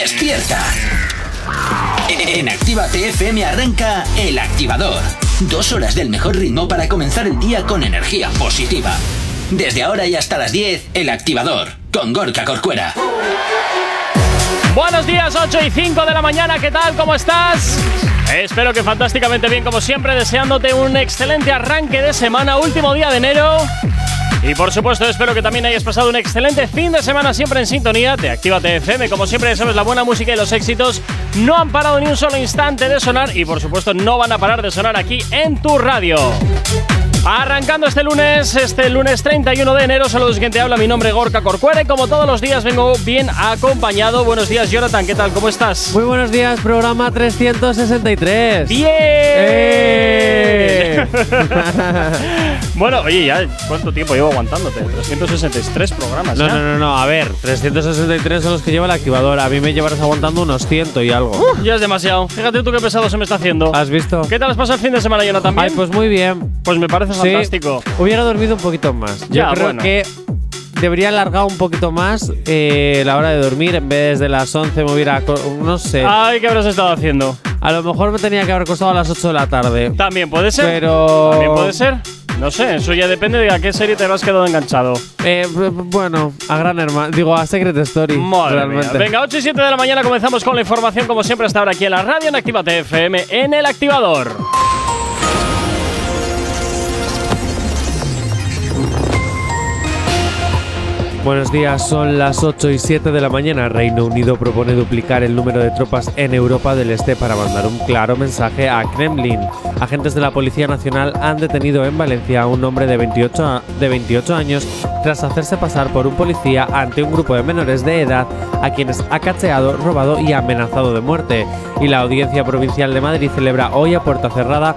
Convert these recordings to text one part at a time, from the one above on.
despierta. En Activa TFM arranca El Activador. Dos horas del mejor ritmo para comenzar el día con energía positiva. Desde ahora y hasta las 10, El Activador, con Gorka Corcuera. Buenos días, 8 y 5 de la mañana, ¿qué tal? ¿Cómo estás? Espero que fantásticamente bien, como siempre, deseándote un excelente arranque de semana, último día de enero. Y por supuesto, espero que también hayas pasado un excelente fin de semana siempre en sintonía de Actívate FM. Como siempre, sabes, la buena música y los éxitos no han parado ni un solo instante de sonar y por supuesto no van a parar de sonar aquí en tu radio. Arrancando este lunes, este lunes 31 de enero, saludos quien te habla, mi nombre es Gorka Corcuere. Como todos los días vengo bien acompañado. Buenos días, Jonathan, ¿qué tal? ¿Cómo estás? Muy buenos días, programa 363. ¡Bien! ¡Eh! bueno, oye, ya, ¿cuánto tiempo llevo aguantándote? 363 programas. No, ya. no, no, no, a ver, 363 son los que lleva el activador. A mí me llevarás aguantando unos 100 y algo. Uh, ya es demasiado. Fíjate tú qué pesado se me está haciendo. ¿Has visto? ¿Qué tal has pasado el fin de semana, Jonathan? Ay, pues muy bien. Pues me parece Sí, fantástico. Hubiera dormido un poquito más. Ya, Yo creo bueno. que debería alargar un poquito más eh, la hora de dormir. En vez de las 11 me hubiera. No sé. Ay, ¿qué habrás estado haciendo? A lo mejor me tenía que haber costado a las 8 de la tarde. También puede ser. Pero- También puede ser. No sé, eso ya depende de a qué serie te has quedado enganchado. Eh, bueno, a Gran Hermano. Digo, a Secret Story. Madre realmente. mía. Venga, 8 y 7 de la mañana comenzamos con la información, como siempre, hasta ahora aquí en la radio en Actívate FM en el activador. Buenos días, son las 8 y 7 de la mañana. Reino Unido propone duplicar el número de tropas en Europa del Este para mandar un claro mensaje a Kremlin. Agentes de la Policía Nacional han detenido en Valencia a un hombre de 28, a- de 28 años tras hacerse pasar por un policía ante un grupo de menores de edad a quienes ha cacheado, robado y amenazado de muerte. Y la Audiencia Provincial de Madrid celebra hoy a puerta cerrada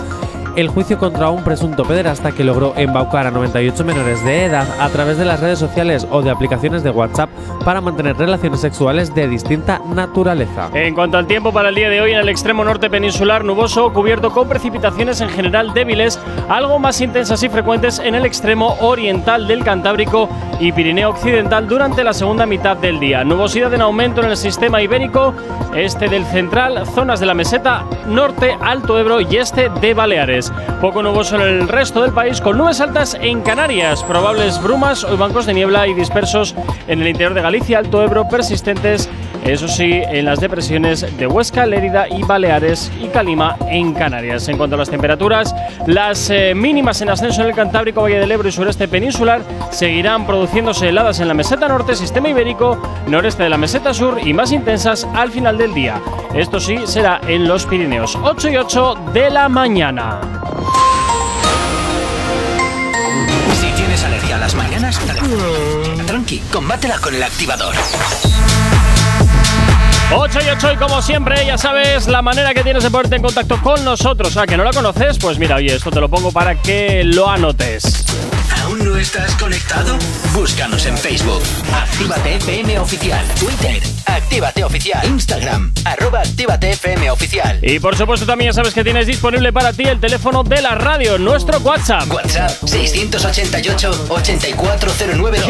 el juicio contra un presunto pederasta que logró embaucar a 98 menores de edad a través de las redes sociales o de aplicaciones de WhatsApp para mantener relaciones sexuales de distinta naturaleza. En cuanto al tiempo para el día de hoy, en el extremo norte peninsular, nuboso, cubierto con precipitaciones en general débiles, algo más intensas y frecuentes en el extremo oriental del Cantábrico y Pirineo Occidental durante la segunda mitad del día. Nubosidad en aumento en el sistema ibérico, este del central, zonas de la meseta, norte, Alto Ebro y este de Baleares. Poco nuboso en el resto del país, con nubes altas en Canarias, probables brumas o bancos de niebla y dispersos en el interior de Galicia, Alto Ebro, persistentes eso sí, en las depresiones de Huesca, Lérida y Baleares y Calima en Canarias. En cuanto a las temperaturas, las eh, mínimas en ascenso en el Cantábrico, Valle del Ebro y sureste peninsular seguirán produciéndose heladas en la meseta norte, sistema ibérico, noreste de la meseta sur y más intensas al final del día. Esto sí será en los Pirineos, 8 y 8 de la mañana. Si tienes alergia a las mañanas, tranqui, combátela con El Activador. 8 y 8 y como siempre, ya sabes la manera que tienes de ponerte en contacto con nosotros. ¿A que no la conoces? Pues mira, oye, esto te lo pongo para que lo anotes. ¿Aún no estás conectado? Búscanos en Facebook. Actívate FM Oficial. Twitter. Actívate Oficial. Instagram. Arroba Actívate FM Oficial. Y por supuesto también ya sabes que tienes disponible para ti el teléfono de la radio, nuestro WhatsApp. WhatsApp 688-840912.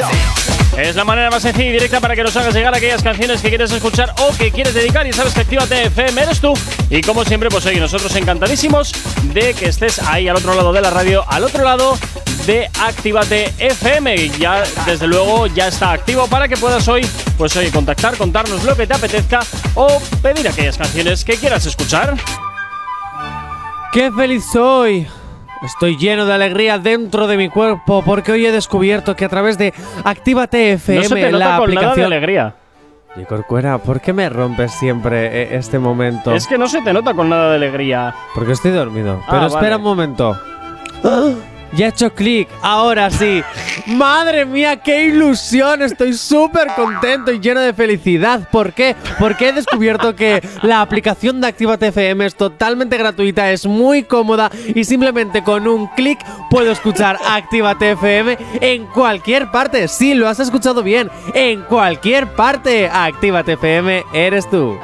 Es la manera más sencilla y directa para que nos hagas llegar aquellas canciones que quieres escuchar o que quieres dedicar. Y sabes que Actívate FM eres tú. Y como siempre, pues oye, nosotros encantadísimos de que estés ahí al otro lado de la radio, al otro lado de Actívate FM. Y ya, desde luego, ya está activo para que puedas hoy, pues oye, contactar, contarnos lo que te apetezca o pedir aquellas canciones que quieras escuchar. ¡Qué feliz soy! Estoy lleno de alegría dentro de mi cuerpo porque hoy he descubierto que a través de Actívate FM, No se te nota la con nada de aplicación. alegría. Y Corcuera, ¿por qué me rompes siempre eh, este momento? Es que no se te nota con nada de alegría. Porque estoy dormido. Ah, Pero espera vale. un momento. Ya he hecho clic, ahora sí. Madre mía, qué ilusión. Estoy súper contento y lleno de felicidad. ¿Por qué? Porque he descubierto que la aplicación de Actívate FM es totalmente gratuita, es muy cómoda y simplemente con un clic puedo escuchar Actívate FM en cualquier parte. Sí, lo has escuchado bien. En cualquier parte. Actívate FM eres tú.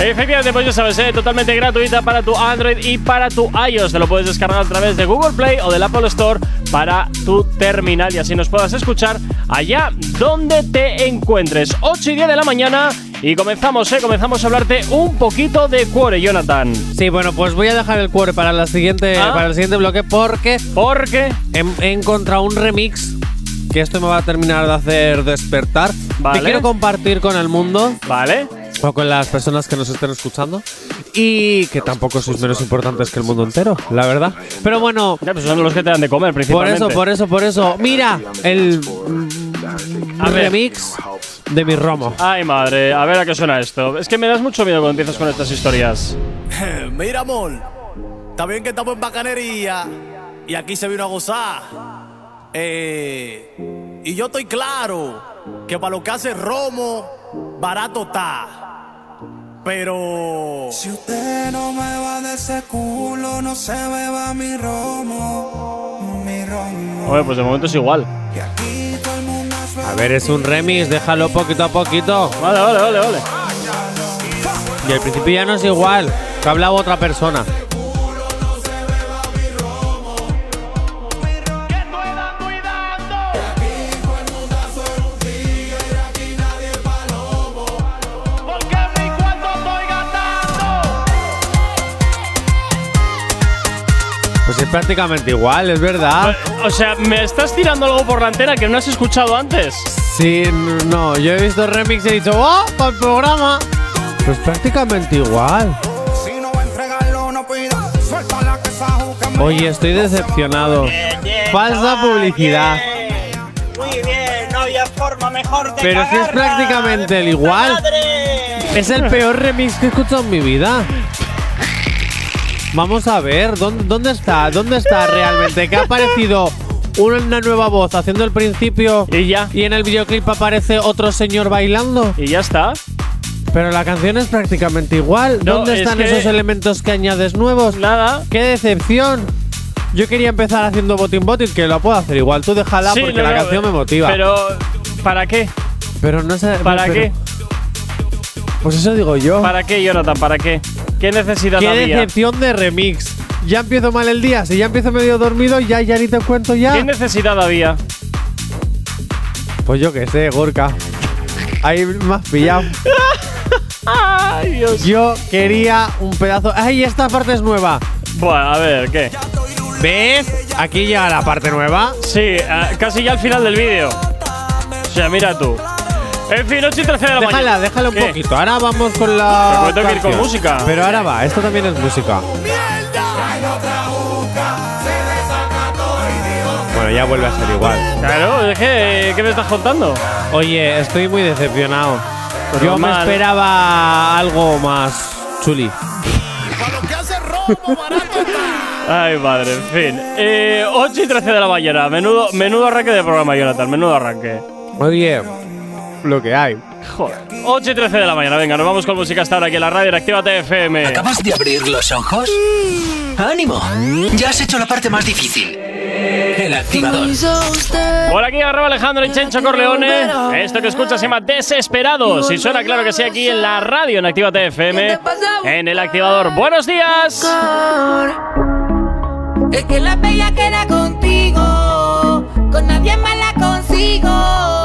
Efectivamente, pues ya sabes, ¿eh? totalmente gratuita para tu Android y para tu iOS. Te lo puedes descargar a través de Google Play o del Apple Store para tu terminal y así nos puedas escuchar allá donde te encuentres. 8 y 10 de la mañana Y comenzamos, ¿eh? Comenzamos a hablarte un poquito de Cuore, Jonathan. Sí, bueno, pues voy a dejar el cuore para, la siguiente, Ah. para el siguiente bloque porque Porque. he, he encontrado un remix que esto me va a terminar de hacer despertar. Vale. Que quiero compartir con el mundo Vale. O con las personas que nos estén escuchando. Y que tampoco sois menos importantes que el mundo entero, la verdad. Pero bueno, Ya, pues son los que te dan de comer, por principalmente. eso, por eso, por eso. Mira, el A ver. remix de mi romo. Ay, madre, a ver a qué suena esto. Es que me das mucho miedo cuando empiezas con estas historias. Mira, amor, está bien que estamos en bacanería y aquí se vino a gozar. Eh, y yo estoy claro que para lo que hace Romo, barato está. Pero. Si usted no me va de ese culo, no se beba mi romo, mi romo. Oye, pues de momento es igual. A ver, es un remix, déjalo poquito a poquito. Vale, vale, vale, vale. Y al principio ya no es igual, que hablaba otra persona. Pues es prácticamente igual, es verdad. O sea, me estás tirando algo por la antena que no has escuchado antes. Sí, no, yo he visto el remix y he dicho, ¡oh! ¡Para el programa! Pues prácticamente igual. Oye, estoy decepcionado. Falsa publicidad. Muy bien, no había forma mejor de Pero si es prácticamente el igual. Es el peor remix que he escuchado en mi vida. Vamos a ver, ¿dónde, dónde está? ¿Dónde está realmente? Que ha aparecido una nueva voz haciendo el principio Y ya. y en el videoclip aparece otro señor bailando. Y ya está. Pero la canción es prácticamente igual. No, ¿Dónde es están que- esos elementos que añades nuevos? Nada. ¡Qué decepción! Yo quería empezar haciendo botín botín, que lo puedo hacer igual. Tú déjala Sí, porque no, la no, canción me motiva. Pero, ¿para qué? Pero no sé. ¿Para pero- qué? Pues eso digo yo. ¿Para qué, Jonathan? ¿Para qué? ¿Qué necesidad ¡Qué había? decepción de remix! Ya empiezo mal el día. Si ya empiezo medio dormido, ya, ya ni te cuento ya. ¿Qué necesidad había? Pues yo qué sé, Gorka. Ahí me has pillado. Ay, Dios. Yo quería un pedazo. ¡Ay, esta parte es nueva! Bueno, a ver, ¿qué? ¿Ves? Aquí llega la parte nueva. Sí, ah, casi ya al final del vídeo. O sea, mira tú. En fin, 8 y 13 de la Déjala, mañana. déjala un ¿Qué? poquito. Ahora vamos con la. Tengo que ir con música. Pero ahora va, esto también es música. Bueno, ya vuelve a ser igual. Claro, es que, ¿qué me estás contando? Oye, estoy muy decepcionado. Pues Yo me esperaba algo más chuli. Ay, madre, en fin. Eh, 8 y 13 de la mañana. Menudo, menudo arranque de programa, Jonathan. Menudo arranque. Oye, lo que hay. Joder. 8 y 13 de la mañana. Venga, nos vamos con música hasta ahora aquí en la radio en Actívate FM. ¿Acabas de abrir los ojos? ¡Ánimo! Ya has hecho la parte más difícil. El activador. Por aquí agarraba Alejandro y Chencho Corleone. Esto que escuchas se llama Desesperados. Y suena claro que sí aquí en la radio en Actívate FM. En el activador. ¡Buenos días! Es que la bella queda contigo, con nadie más la consigo.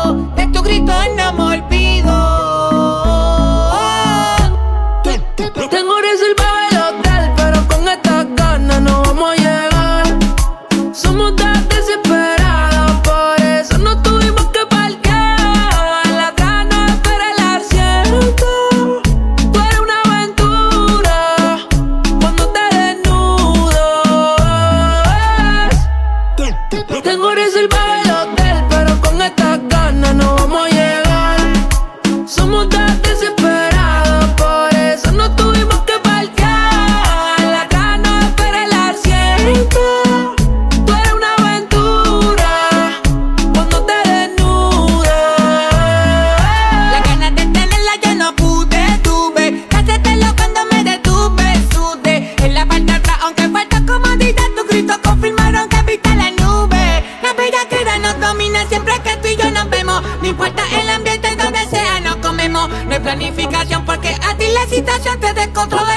Planificación porque a ti la situación te descontrola.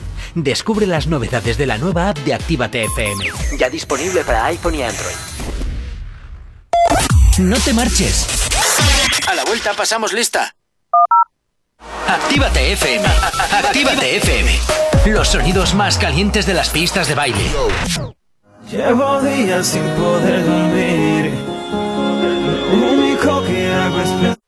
Descubre las novedades de la nueva app de Actívate FM. Ya disponible para iPhone y Android. No te marches. A la vuelta pasamos lista. Actívate FM. Actívate FM. Los sonidos más calientes de las pistas de baile. Llevo días sin poder dormir. Lo único que hago es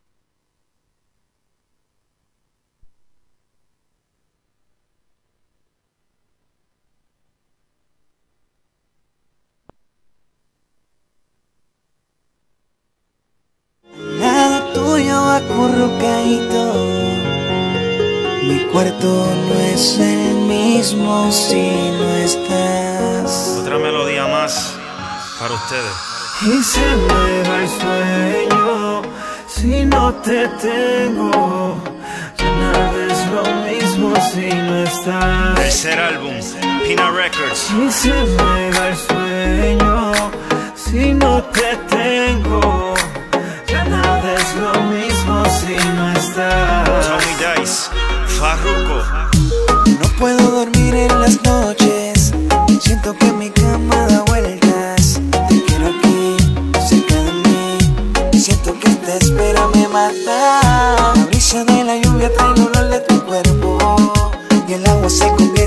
ustedes. Y se me va el sueño si no te tengo. Ya nada es lo mismo si no estás. Tercer álbum, Pina Records. Y se me va el sueño si no te tengo. Ya nada es lo mismo si no estás. Tommy Dice, Farruko. No puedo dormir en las noches. Siento que mi cama da espera me mata. La brisa de la lluvia trae el olor de tu cuerpo. Y el agua se convierte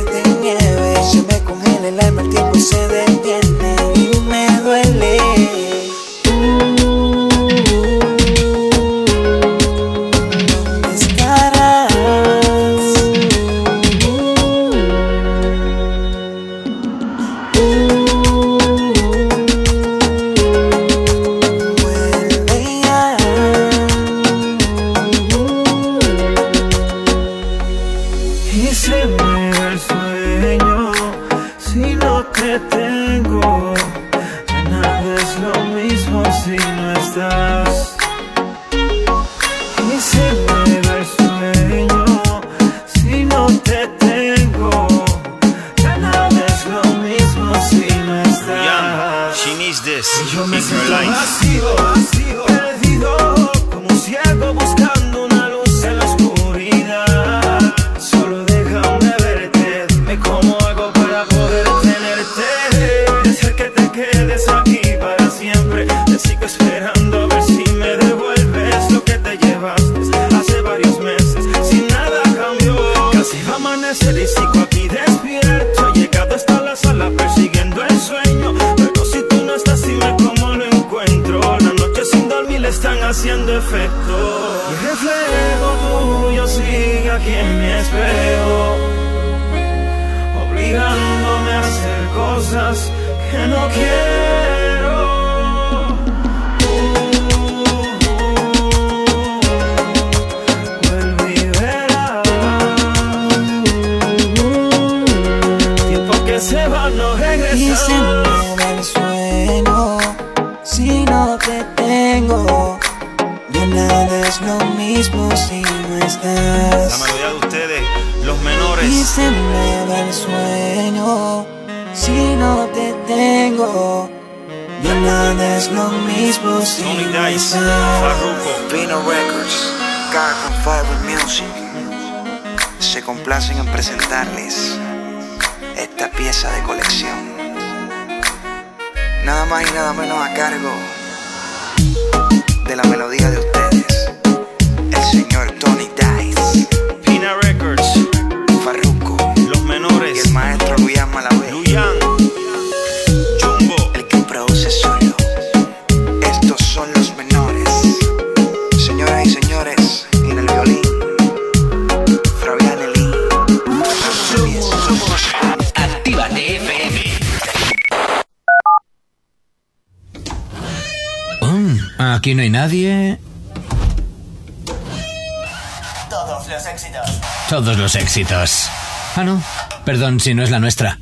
éxitos. Ah, no. Perdón si no es la nuestra.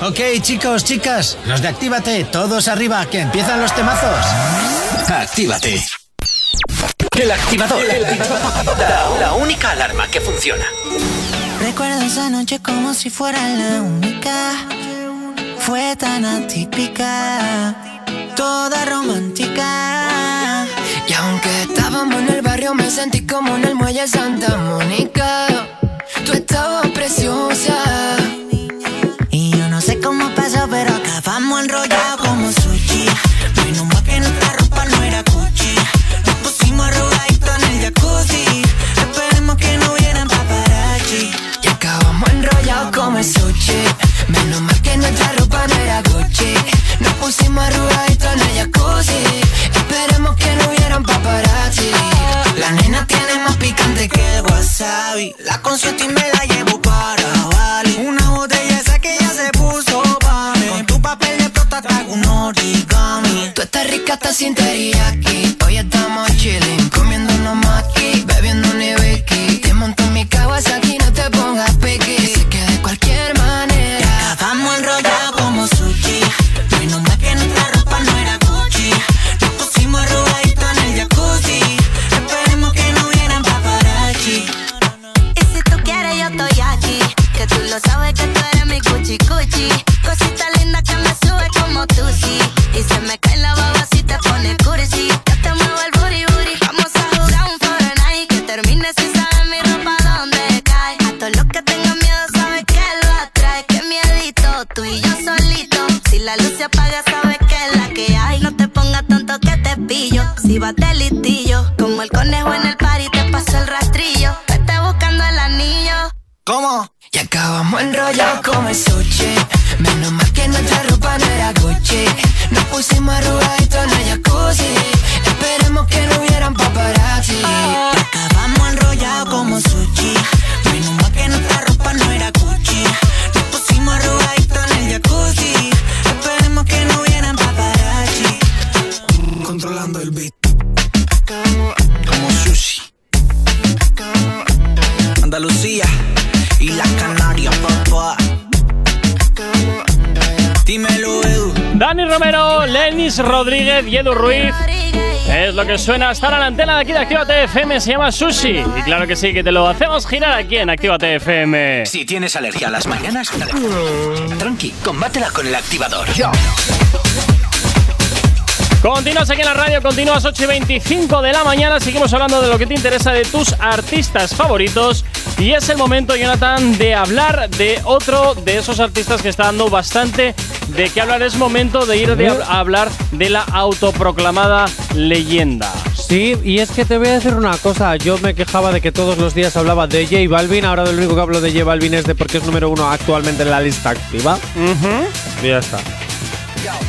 Ok, chicos, chicas, los de Actívate, todos arriba, que empiezan los temazos. Actívate. El activador. La, la única alarma que funciona. Recuerdo esa noche como si fuera la única. Fue tan atípica, toda romántica. Y aunque estábamos en el barrio, me sentí como en el muelle Santa Mónica. Tú estabas preciosa. Y yo no sé cómo pasó, pero acabamos enrollados como sushi. Menos mal que nuestra ropa no era Gucci. Nos pusimos arrugaditos en el jacuzzi. Esperemos que no hubieran paparazzi. Y acabamos enrollados como sushi. Menos mal que nuestra ropa no era Gucci. Nos pusimos arrugaditos en el jacuzzi. Esperemos que no hubieran paparazzi. La nena tiene más picante que el wasabi. La consuelto y me la llevo para Bali. Una botella esa que ya se puso pa' mí. Con tu papel de plata trago un origami. Tú estás rica hasta sin teriyaki. Hoy estamos chilling, comiéndonos maki, acabamos enrollados como el sushi. Menos mal que nuestra ropa no era Gucci. Nos pusimos arrugaditos Rodríguez y Edu Ruiz. Es lo que suena estar a la antena de aquí de Actívate FM, se llama Sushi. Y claro que sí, que te lo hacemos girar aquí en Actívate FM. Si tienes alergia a las mañanas, tranqui, combátela con el activador. Continúas aquí en la radio, continúas 8 y 25 de la mañana. Seguimos hablando de lo que te interesa de tus artistas favoritos. Y es el momento, Jonathan, de hablar de otro de esos artistas que está dando bastante de qué hablar. Es momento de ir de hab- a hablar de la autoproclamada leyenda. Sí, y es que te voy a decir una cosa. Yo me quejaba de que todos los días hablaba de J Balvin. Ahora lo único que hablo de J Balvin es de porque es número uno actualmente en la lista activa. Y ya está.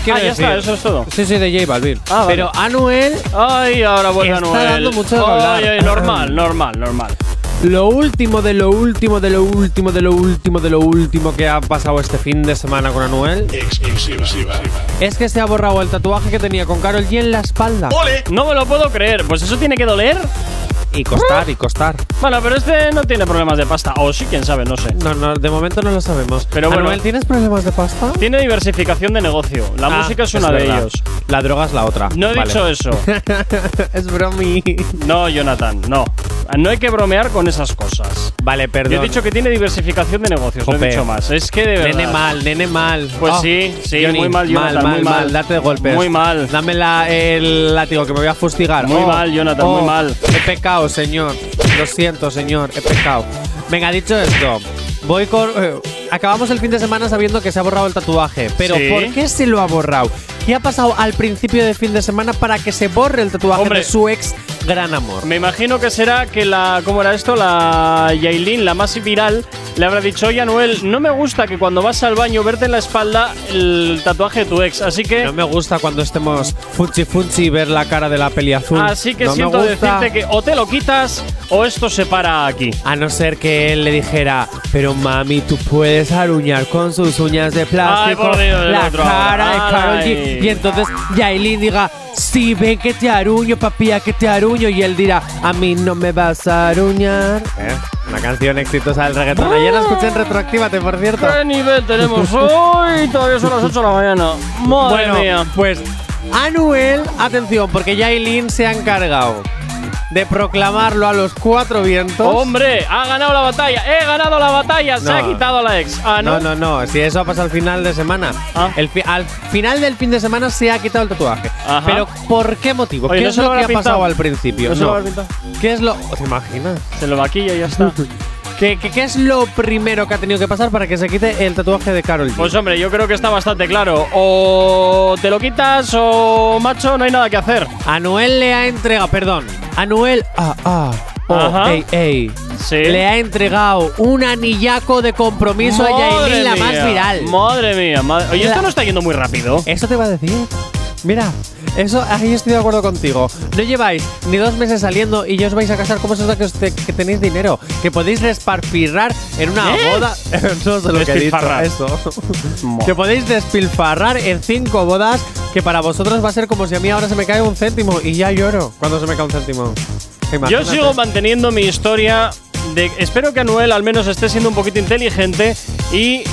Quiero Ah, ya decir- está, eso es todo. Sí, sí, de J Balvin. Ah, vale. Pero Anuel, Ay, ahora vuelve Está Anuel. dando mucho de hablar. Ay, ay, normal, normal, normal. Lo último de lo último de lo último de lo último de lo último que ha pasado este fin de semana con Anuel es que se ha borrado el tatuaje que tenía con Carol G en la espalda. No me lo puedo creer. Pues eso tiene que doler. Y costar y costar. Bueno, pero este no tiene problemas de pasta. O sí, quién sabe, no sé. No, no, de momento no lo sabemos. Pero bueno. Anuel, ¿tienes problemas de pasta? Tiene diversificación de negocio. La Ah, música es una de ellos. La droga es la otra. No he Vale. dicho eso. es bromi. No, Jonathan, no. No hay que bromear con esas cosas. Vale, perdón. Yo he dicho que tiene diversificación de negocios, no he dicho más. Es que de verdad. Nene mal, nene mal. Pues Oh, sí, sí, Johnny, muy mal, mal, Jonathan, mal, muy mal. Date de golpes. Muy mal. Dame la- el látigo que me voy a fustigar. Muy Oh, mal, Jonathan, oh, muy mal. He pecado, señor. Lo siento, señor. He pecado. Venga, dicho esto, voy con. eh, acabamos el fin de semana sabiendo que se ha borrado el tatuaje. Pero Sí. ¿por qué se lo ha borrado? ¿Qué ha pasado al principio del fin de semana para que se borre el tatuaje Hombre. de su ex gran amor? Me imagino que será que la. ¿Cómo era esto? La Yailin, la más viral, le habrá dicho: Oye, Anuel, no me gusta que cuando vas al baño verte en la espalda el tatuaje de tu ex. Así que. No me gusta cuando estemos funchi funchi y ver la cara de la peli azul. Así que No siento decirte que o te lo quitas o esto se para aquí. A no ser que él le dijera, pero mami, tú puedes aruñar con sus uñas de plástico Dios, la otro cara de. Karol G. Y entonces Yailin diga, sí, ven que te aruño, papi, a que te aruño. Y él dirá, a mí no me vas a aruñar. ¿Eh? Una canción exitosa del reggaetón. Ayer la escuché en Retroactívate, por cierto. ¿Qué nivel tenemos hoy? Todavía son las 8 de la mañana. Madre bueno, mía. pues Anuel, atención, porque Yailin se ha encargado de proclamarlo a los cuatro vientos. Hombre, ha ganado la batalla. He ganado la batalla. Se ha quitado la ex. Ah, No, no. no, no. Si eso pasa al final de semana. Ah. El fi- al final del fin de semana se ha quitado el tatuaje. Ajá. Pero ¿por qué motivo? Oye, ¿Qué ¿no es lo lo que ha pintado? pasado al principio? ¿No se lo? ¿Qué es lo. ¿Te imaginas? Se lo maquilla y ya está. ¿Qué, qué, qué es lo primero que ha tenido que pasar para que se quite el tatuaje de Carol G? Pues hombre, yo creo que está bastante claro. O te lo quitas o, macho, no hay nada que hacer. Anuel le ha entregado. Perdón. Anuel. Ah, ah. Oh, Ajá. ey, ey. Sí. Le ha entregado un anillaco de compromiso a Yailin, la más mía, viral. Madre mía, madre. Oye, La- esto no está yendo muy rápido. Eso te va a decir. Mira, eso ahí estoy de acuerdo contigo. No lleváis ni dos meses saliendo y ya os vais a casar. ¿Cómo se nota que, tenéis dinero? Que podéis desparfirrar en una ¿Eh? boda. no sé lo que he dicho. Despilfarrar. Eso. Que podéis despilfarrar en cinco bodas. Que para vosotros va a ser como si a mí ahora se me cae un céntimo y ya lloro cuando se me cae un céntimo. Yo sigo manteniendo mi historia de. Espero que Anuel al menos esté siendo un poquito inteligente y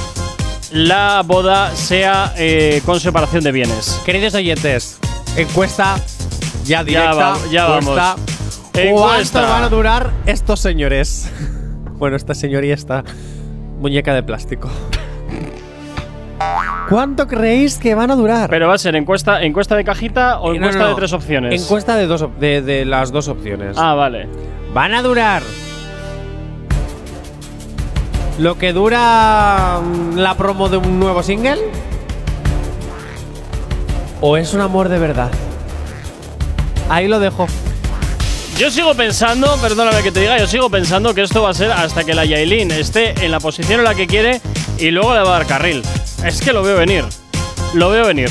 la boda sea eh, con separación de bienes. Queridos oyentes, encuesta ya Ya directa. va- ya. Encuesta. ¿Cuánto van a durar estos señores? bueno, esta señor y esta muñeca de plástico. ¿Cuánto creéis que van a durar? Pero va a ser encuesta, encuesta de cajita o no, encuesta no, no. de tres opciones. Encuesta de, dos, op- de, de las dos opciones. Ah, vale. Van a durar lo que dura mm, la promo de un nuevo single. ¿O es un amor de verdad? Ahí lo dejo. Yo sigo pensando, perdóname que te diga, yo sigo pensando que esto va a ser hasta que la Yailin esté en la posición en la que quiere y luego le va a dar carril. Es que lo veo venir. Lo veo venir.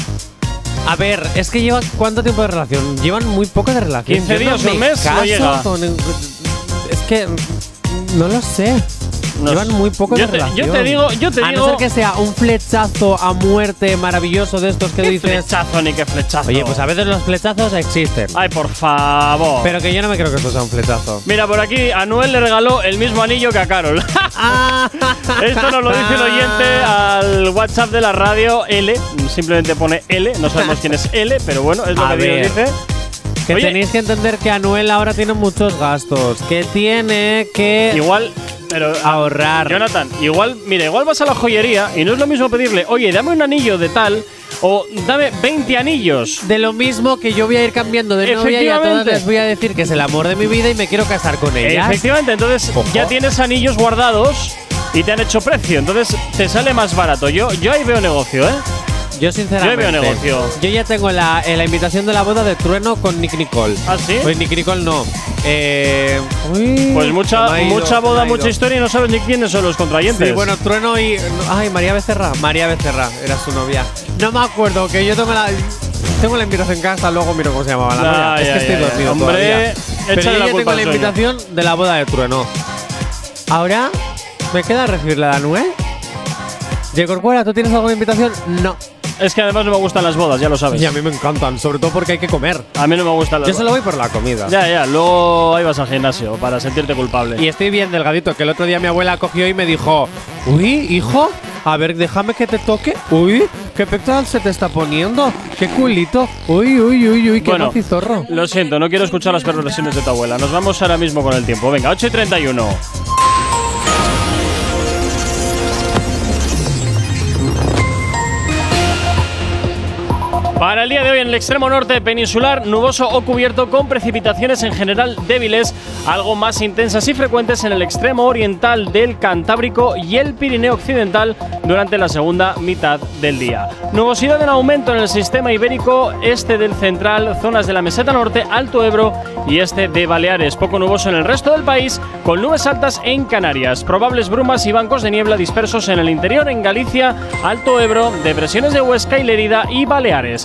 A ver, es que llevan cuánto tiempo de relación? Llevan muy poco de relación. 15 Yo días no un me mes, no llega. con- es que no lo sé. No Llevan muy poco Yo de te- yo relación. te digo- yo te a digo- no ser que sea un flechazo a muerte maravilloso de estos que ¿Qué dices. flechazo ni qué flechazo? Oye, pues a veces los flechazos existen. Ay, por favor. Pero que yo no me creo que esto sea un flechazo. Mira, por aquí Anuel le regaló el mismo anillo que a Carol. Esto nos lo dice el oyente al WhatsApp de la radio L. Simplemente pone L. No sabemos quién es L, pero bueno, es lo A que Dios dice. Que Oye. tenéis que entender que Anuel ahora tiene muchos gastos. Que tiene que Igual, pero ahorrar. Jonathan, igual, mira, igual vas a la joyería y no es lo mismo pedirle, oye, dame un anillo de tal o dame 20 anillos. De lo mismo que yo voy a ir cambiando de novia y a todas Efectivamente. les voy a decir que es el amor de mi vida y me quiero casar con ellas. Efectivamente, entonces Ojo. ya tienes anillos guardados y te han hecho precio, entonces te sale más barato. Yo, yo ahí veo negocio, ¿eh? Yo sinceramente. Yo veo negocio. Yo ya tengo la, eh, la invitación de la boda de Trueno con Nick Nicole. ¿Ah, sí? Pues Nick Nicole no. Eh, uy, Pues mucha, ido, mucha boda, mucha historia y no sabes ni quiénes son los contrayentes. Sí, bueno, Trueno y. Ay, María Becerra. María Becerra era su novia. No me acuerdo, que yo tengo la. Tengo la invitación en casa, luego miro cómo se llamaba la novia. es ya, que estoy ya, ya. dormido Hombre, todavía. Pero yo la ya tengo la invitación de la boda de Trueno. Ahora, ¿me queda recibir la de Anuel? J. Corcuera, ¿tú tienes alguna invitación? No. Es que además no me gustan las bodas, ya lo sabes. Y a mí me encantan, sobre todo porque hay que comer. A mí no me gustan las Yo solo voy por la comida. Ya, ya, luego ahí vas al gimnasio para sentirte culpable. Y estoy bien delgadito, que el otro día mi abuela cogió y me dijo, uy, hijo, a ver, déjame que te toque. Uy, qué pectoral se te está poniendo. Qué culito. Uy, uy, uy, uy, qué Bueno, macizorro. Lo siento, no quiero escuchar las perversiones de tu abuela. Nos vamos ahora mismo con el tiempo. Venga, 8 y 31. Para el día de hoy en el extremo norte peninsular, nuboso o cubierto con precipitaciones en general débiles, algo más intensas y frecuentes en el extremo oriental del Cantábrico y el Pirineo occidental durante la segunda mitad del día. Nubosidad en aumento en el sistema ibérico, este del central, zonas de la meseta norte, Alto Ebro y este de Baleares. Poco nuboso en el resto del país, con nubes altas en Canarias. Probables brumas y bancos de niebla dispersos en el interior, en Galicia, Alto Ebro, depresiones de Huesca y Lerida y Baleares.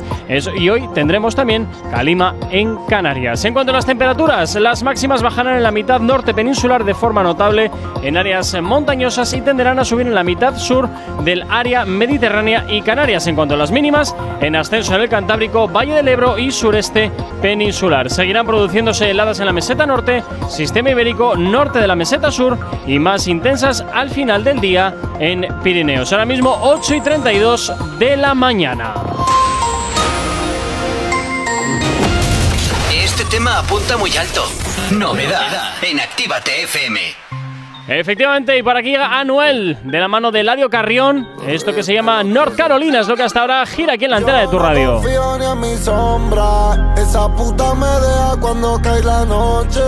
Y hoy tendremos también calima en Canarias. En cuanto a las temperaturas, las máximas bajarán en la mitad norte peninsular de forma notable en áreas montañosas y tenderán a subir en la mitad sur del área mediterránea y Canarias. En cuanto a las mínimas, en ascenso en el Cantábrico, Valle del Ebro y sureste peninsular. Seguirán produciéndose heladas en la meseta norte, sistema ibérico norte de la meseta sur y más intensas al final del día en Pirineos. Ahora mismo 8 y 32 de la mañana. Tema apunta muy alto. Novedad en Actívate FM. Efectivamente, y para aquí llega Anuel, de la mano de Eladio Carrión, esto que se llama North Carolina, es lo que hasta ahora gira aquí en la antena de tu radio. No confío ni en mi sombra. Esa puta me deja cuando cae la noche.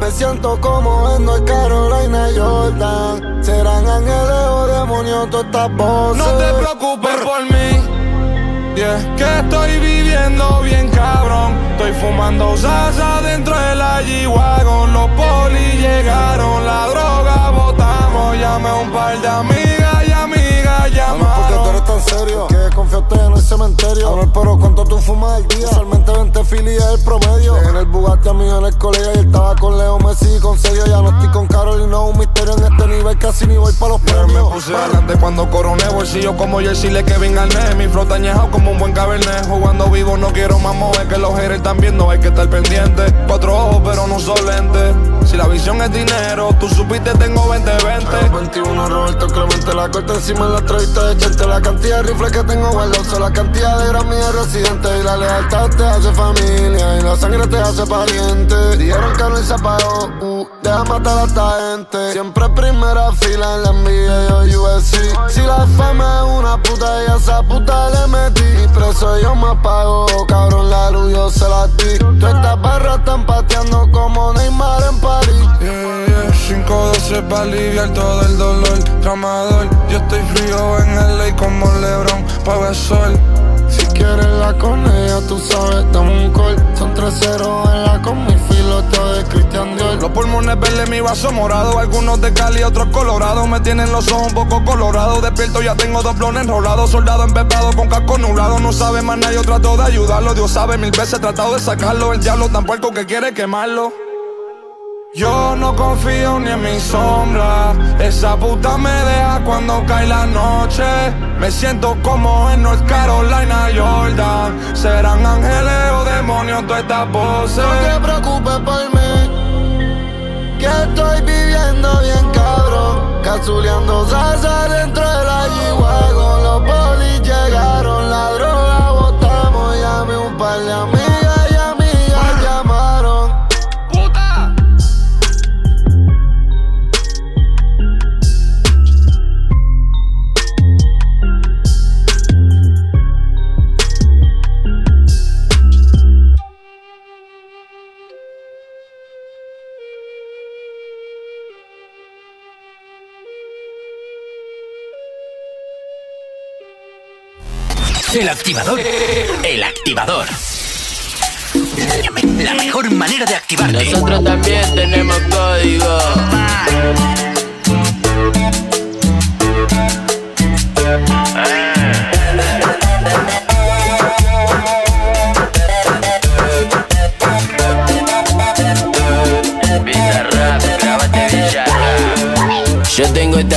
Me siento como en North Carolina Jordan. Serán ángeles o demonios todas estas voces. No te preocupes por mí. Yeah, que estoy viviendo bien cabrón. Estoy fumando salsa dentro de la G-Wagon. Los polis llegaron, la droga botamos. Llamé a un par de amigas y amigas ¿Por qué tú llamaron. eres tan serio? Confiaste en el cementerio. Anuel, pero ¿cuánto tú fumas al día? Usualmente 20 filis es el promedio. En el Bugatti a mí en el colegio y estaba con Leo Messi y con Sergio. Ya no estoy con Carol y no es un misterio en este nivel. Casi ni voy para los Me premios. puse adelante cuando coroné bolsillo como Jersey le Kevin Garnett Mi añejado como un buen cabernet Jugando vivo no quiero más mover que los haters están viendo Hay que estar pendiente Cuatro ojos pero no son lentes Si la visión es dinero Tú supiste tengo 20-20 21 Roberto Clemente la corta encima en la entrevista de Chente La cantidad de rifles que tengo guardados La cantidad de Grammy de residentes Y la lealtad te hace familia Y la sangre te hace pariente. Dijeron que no se apagó uh, Deja matar a esta gente. Siempre primera fila en la NBA y USC Si la fama es una puta Y a esa puta le metí. Y preso yo me pago Cabrón la luz yo se la di. Todas estas barras están pateando Como Neymar en París 512 para aliviar todo el dolor. Tramador, yo estoy frío en el ley como Lebron Pa' ver sol. Si quieres la con ella, tú sabes, dame un call. Son 3-0 en la con mi filoteo de Christian Dior. Los pulmones verdes, mi vaso morado. Algunos de Cali, otros colorados. Me tienen los ojos un poco colorados. Despierto, ya tengo dos blones enrolados. Soldado empepado con casco nublado. No sabe más nadie, yo trato de ayudarlo. Dios sabe, mil veces he tratado de sacarlo. El diablo tan puerco que quiere quemarlo yo no confío ni en mi sombra. Esa puta me deja cuando cae la noche. Me siento como en North Carolina, Jordan. Serán ángeles o demonios todas estas voces. No te preocupes por mí Que estoy viviendo bien cabrón Cazuleando salsa dentro de la G-Wagon Los polis llegaron, la droga botamos Llamé un par de amigas El activador. El activador. La mejor manera de activarte. Nosotros también tenemos código. Bizarrap,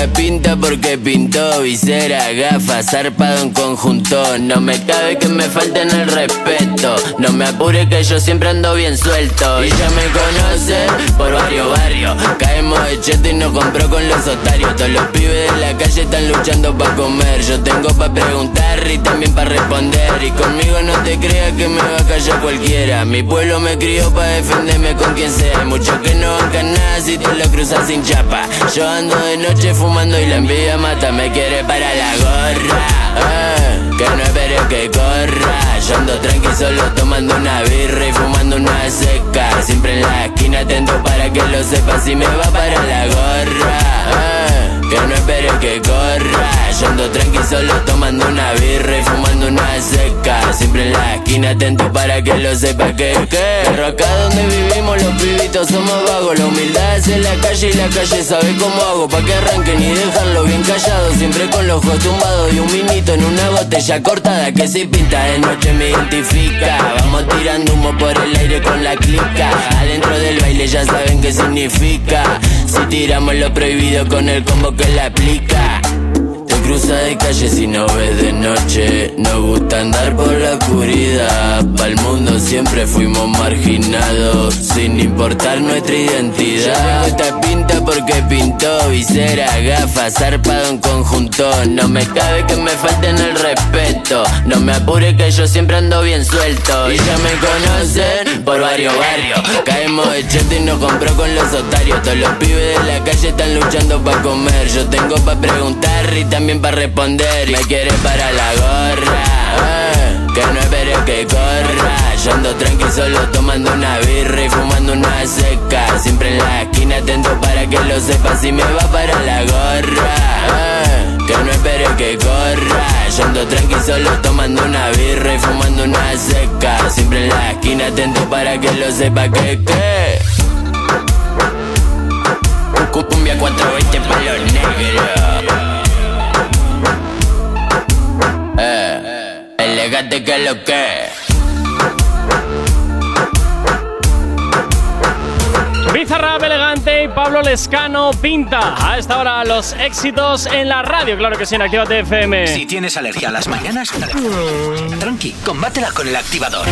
pinta porque pintó visera, gafas, zarpado en conjunto. No me cabe que me falten el respeto. No me apure que yo siempre ando bien suelto. Y ya me conocen por varios barrios. Caemos de cheto y nos compró con los otarios. Todos los pibes de la calle están luchando pa' comer. Yo tengo pa' preguntar y también pa' responder. Y conmigo no te creas que me va a callar cualquiera. Mi pueblo me crió pa' defenderme con quien sea. Hay muchos que no bancan nada si te lo cruzas sin chapa. Yo ando de noche fumando y la envidia mata. Me quiere para la gorra. eh, que no espere que corra. Yo ando tranqui solo tomando una birra y fumando una seca. Siempre en la esquina atento para que lo sepa si me va para la gorra. eh, que no espere que corra. Yo ando tranqui solo tomando una birra y fumando una seca. Siempre en la esquina atento para que lo sepa que que. Acá donde vivimos los pibitos somos vagos. La humildad es en la calle y la calle sabe cómo hago. Pa' que arranquen y dejarlo bien callado. Siempre con los ojos tumbados y un vinito en una botella cortada que si pinta de noche me identifica. Vamos tirando humo por el aire con la clica. Adentro del baile ya saben qué significa. Si tiramos lo prohibido con el combo que la aplica. Cruza de calle si no ves de noche. Nos gusta andar por la oscuridad. Pa'l mundo siempre fuimos marginados. Sin importar nuestra identidad. Yo esta pinta porque pintó visera, gafas, zarpado en conjunto. No me cabe que me falten el respeto. No me apure que yo siempre ando bien suelto. Y ya me conocen por varios barrios. Caemos de cheto y nos compró con los otarios. Todos los pibes de la calle están luchando pa' comer. Yo tengo pa' preguntar y también pa' responder. Me quiere para la gorra. eh, que no espere que corra. Yo ando tranqui solo tomando una birra y fumando una seca. Siempre en la esquina atento para que lo sepa si me va para la gorra. eh, que no espere que corra. Yo ando tranqui solo tomando una birra y fumando una seca. Siempre en la esquina atento para que lo sepa que que. Cu- Cumbia 420 pa' los. Elegante que lo que. Bizarrap elegante y Pablo Lescano pinta a esta hora los éxitos en la radio, claro que sí, en Actívate FM. Si tienes alergia a las mañanas, tranqui, combátela con el activador.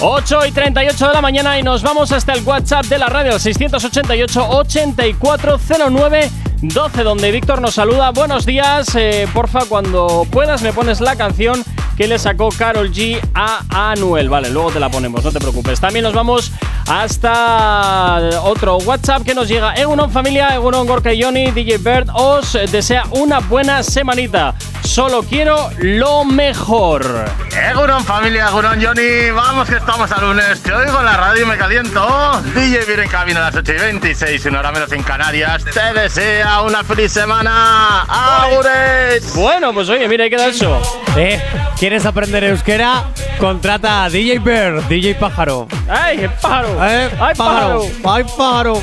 8 y 38 de la mañana y nos vamos hasta el WhatsApp de la radio, 688-8409. 12, donde Víctor nos saluda. Buenos días, eh, porfa, cuando puedas me pones la canción que le sacó Carol G a Anuel. Vale, luego te la ponemos, no te preocupes. También nos vamos hasta otro WhatsApp que nos llega. Egunon familia, Egunon Gorka y Johnny, DJ Bird os desea una buena semanita. Solo quiero lo mejor. Egunon familia, Egunon Johnny, vamos que estamos a lunes, te oigo en la radio y me caliento. DJ viene en cabina a las 8 y 26, una hora menos en Canarias, te desea una feliz semana. ¡Augures! Bueno, pues oye, mira, ahí queda eso. Eh, ¿quieres aprender euskera? Contrata a DJ Bear, DJ Pájaro. ¡Ay, pájaro! Eh, ¡Ay, pájaro! ¡Ay, pájaro!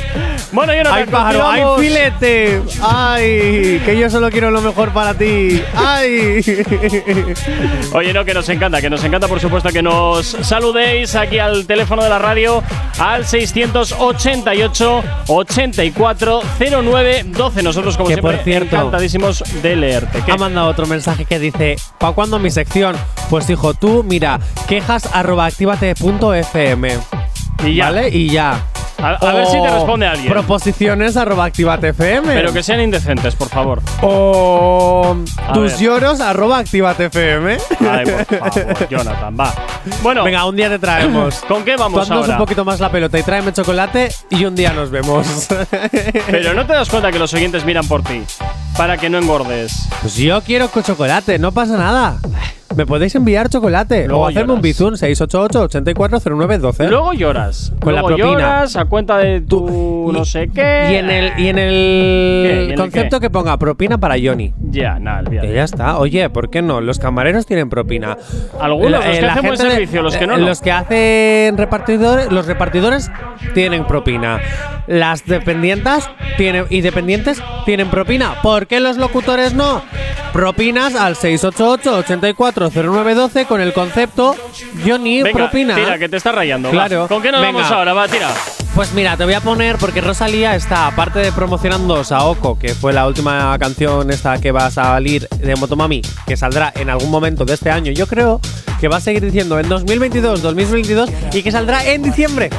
Bueno, yo no ¡Ay, pájaro! ¡Ay, filete! ¡Ay! Que yo solo quiero lo mejor para ti. ¡Ay! Oye, no, que nos encanta, que nos encanta, por supuesto, que nos saludéis aquí al teléfono de la radio al 688 84 09 12. Nosotros, como Que, siempre, por cierto, encantadísimos de leerte. ¿Qué? Ha mandado otro mensaje que dice: ¿Pa' cuándo mi sección? Pues hijo, tú, mira, quejas arroba activate.fm. Y ya. ¿Vale? Y ya. A, a ver si te responde alguien. Proposiciones arroba activate.fm. Pero que sean indecentes, por favor. O A tus ver. lloros arroba activate.fm. Ay, por favor, Jonathan, va. Bueno, Venga, un día te traemos. ¿con qué vamos ahora? un poquito más la pelota y tráeme chocolate y un día nos vemos. Pero no te das cuenta que los oyentes miran por ti. Para que no engordes. Pues yo quiero chocolate, no pasa nada. Me podéis enviar chocolate Luego o hacerme un bizun 688-840912. Luego lloras. Con la propina. lloras a cuenta de tu no sé qué. Y en el, y en el ¿Qué? ¿Y en el concepto que ponga propina para Johnny. Ya, nada, Y olvídate. ya está. Oye, ¿por qué no? Los camareros tienen propina. Algunos, los que la hacen buen gente de- servicio, los que no, eh, no. Los que hacen repartidores, los repartidores tienen propina. Las dependientas tienen y dependientes tienen propina. ¿Por qué los locutores no? Propinas al 688-840912 con el concepto Johnny Venga, propina. tira, que te está rayando. va. Claro. ¿Con qué nos Venga. vamos ahora? Va, tira. Pues mira, te voy a poner porque Rosalía está, aparte de promocionando Saoko, que fue la última canción esta que va a salir de Motomami, que saldrá en algún momento de este año, yo creo que va a seguir diciendo en 2022, 2022 y que saldrá en diciembre.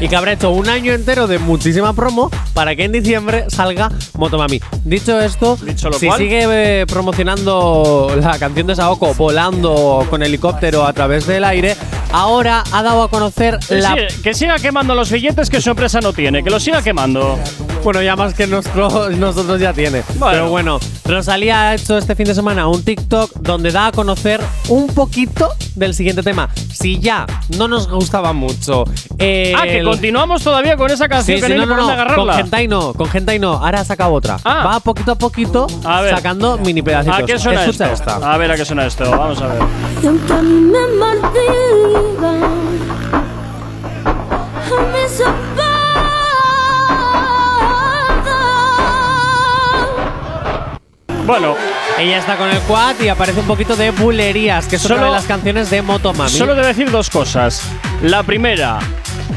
Y que habrá hecho un año entero de muchísima promo para que en diciembre salga Motomami. Dicho esto, Dicho lo si cual. sigue eh, promocionando la canción de Saoko volando con helicóptero a través del aire, ahora ha dado a conocer Que, la siga, que siga quemando los billetes que su empresa no tiene, que los siga quemando. Bueno, ya más que nuestro, nosotros ya tiene. Pero bueno, Rosalía ha hecho este fin de semana un TikTok donde da a conocer un poquito del siguiente tema. Si ya no nos gustaba mucho. eh, Ah, que el- continuamos todavía con esa canción Sí, que sí, no, no, no, agarrarla. Con Gentai no, con Gentai no. Ahora ha sacado otra. Ah. Va poquito a poquito A ver. sacando mini pedacitos. ¿A qué suena Escucha esto? esta. A ver a qué suena esto. Vamos a ver. Bueno, ella está con el quad y aparece un poquito de bulerías, que es otra Solo- de las canciones de Motomami. Solo debo decir dos cosas. La primera,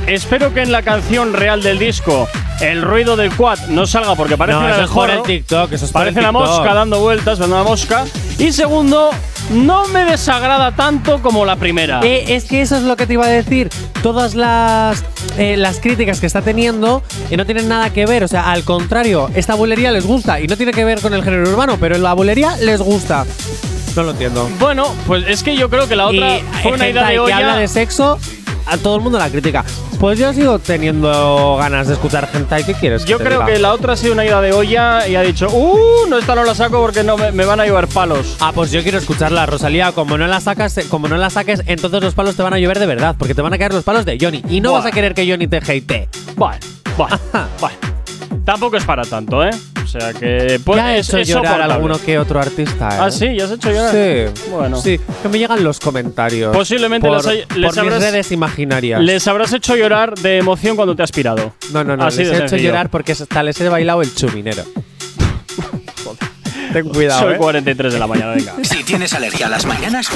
espero que en la canción real del disco el ruido del quad no salga porque parece No, una eso del es por jorro. el TikTok, eso es por Parece el TikTok. mosca dando vueltas, dando la mosca. Y segundo, no me desagrada tanto como la primera. Eh, es que eso es lo que te iba a decir. Todas las, eh, las críticas que está teniendo eh, no tienen nada que ver. O sea, al contrario, esta bulería les gusta y no tiene que ver con el género urbano, pero la bulería les gusta. No lo entiendo. Bueno, pues es que yo creo que la otra y fue una hay idea de que olla. habla de sexo, a todo el mundo la critica. Pues yo sigo teniendo ganas de escuchar hentai. ¿Qué quieres? Yo creo diga? que la otra ha sido una idea de olla y ha dicho, uh, no, esta no la saco porque no me, me van a llevar palos. Ah, pues yo quiero escucharla, Rosalía. Como no la sacas, como no la saques, entonces los palos te van a llover de verdad, porque te van a caer los palos de Johnny. Y no Buah. vas a querer que Johnny te hate. Bueno, bueno, bueno. Tampoco es para tanto, ¿eh? O sea que. Pues, ya he hecho es llorar a soportable. alguno que otro artista. ¿eh? Ah, sí, ya has hecho llorar. Sí. Bueno. Sí, que me llegan los comentarios. Posiblemente por, les por mis habrás- redes imaginarias. Les habrás hecho llorar de emoción cuando te has pirado. no, no, no. Así les he hecho sencillo. llorar porque hasta les he bailado el chuminero. Ten cuidado, Soy ¿eh? 43 de la mañana, venga. Si tienes alergia a las mañanas,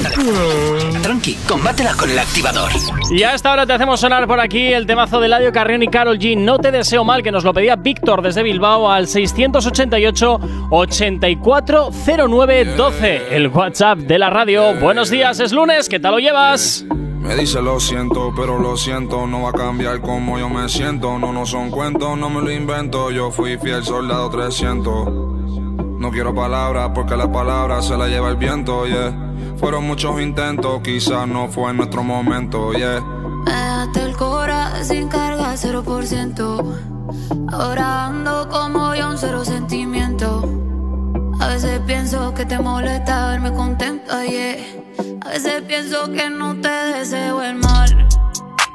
tranqui, combátela con el activador. Y a esta hora te hacemos sonar por aquí el temazo de Ladio Carrión y Carol G. No te deseo mal, que nos lo pedía Víctor desde Bilbao al 688-840912. El WhatsApp de la radio. Buenos días, es lunes, ¿qué tal lo llevas? Me dice lo siento, pero lo siento, no va a cambiar como yo me siento. No, no son cuentos, no me lo invento. Yo fui fiel soldado 300. No quiero palabras porque las palabras se las lleva el viento, yeah. Fueron muchos intentos, quizás no fue nuestro momento, yeah. Me dejaste el cora sin carga, 0%. Ahora ando como yo, un cero sentimiento. A veces pienso que te molesta verme contenta, yeah. A veces pienso que no te deseo el mal.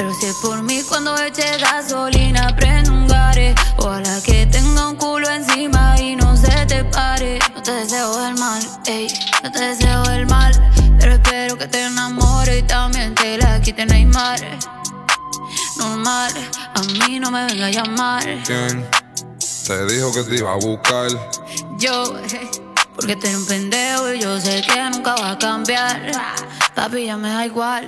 Pero si es por mí cuando eche gasolina, prendo un gare. Ojalá que tenga un culo encima y no se te pare. No te deseo el mal, ey, no te deseo el mal. Pero espero que te enamore y también te la quite Neymar. Normal, a mí no me venga a llamar. ¿Quién te dijo que te iba a buscar? Yo, porque tengo un pendejo y yo sé que nunca va a cambiar. Papi, ya me da igual.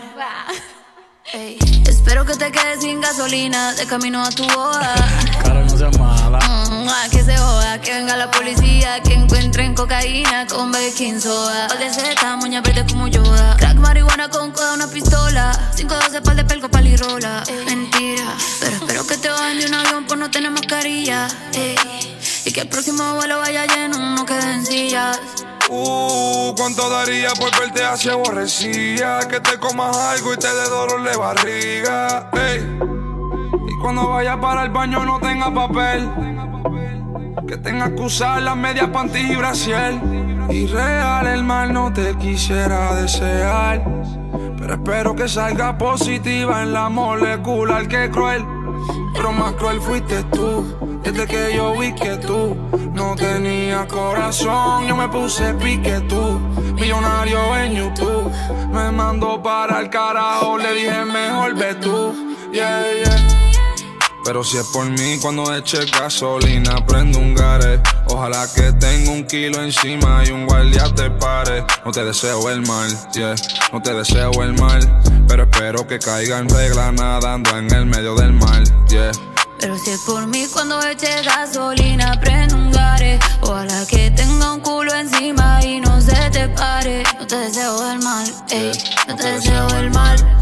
Ey, Espero que te quedes sin gasolina de camino a tu boda. Cara, no seas mala. Mm, ah, que se joda, que venga la policía, que encuentren cocaína con baking soda. Pal de seta, moña verde como Yoda. Crack, marihuana con coda, una pistola. 512 pal de pelco, palirola. Mentira, pero espero que te bajen de un avión por no tener mascarilla. ey. Y que el próximo vuelo vaya lleno, no queden sillas. Uh, ¿cuánto daría por verte así aborrecida? Que te comas algo y te dé dolor de barriga. Ey. Y cuando vayas para el baño no tenga papel. Que tengas que usar las medias panties y brasier. Y real el mal no te quisiera desear. Pero espero que salga positiva en la molecular que cruel. Pero más cruel fuiste tú. Desde que yo vi que tú no tenías corazón, yo me puse pique tú. Millonario en YouTube. Me mandó para el carajo, le dije mejor ve tú. Yeah, yeah. Pero si es por mí, cuando eche gasolina, prendo un gare. Ojalá que tenga un kilo encima y un guardia te pare. No te deseo el mal, yeah, no te deseo el mal. Pero espero que caiga en regla nadando en el medio del mar, yeah. Pero si es por mí cuando eche gasolina, prendo un gare. Ojalá que tenga un culo encima y no se te pare. No te deseo el mal, ey, no te deseo el mal.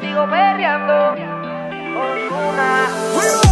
Sigo perreando. Mi mujer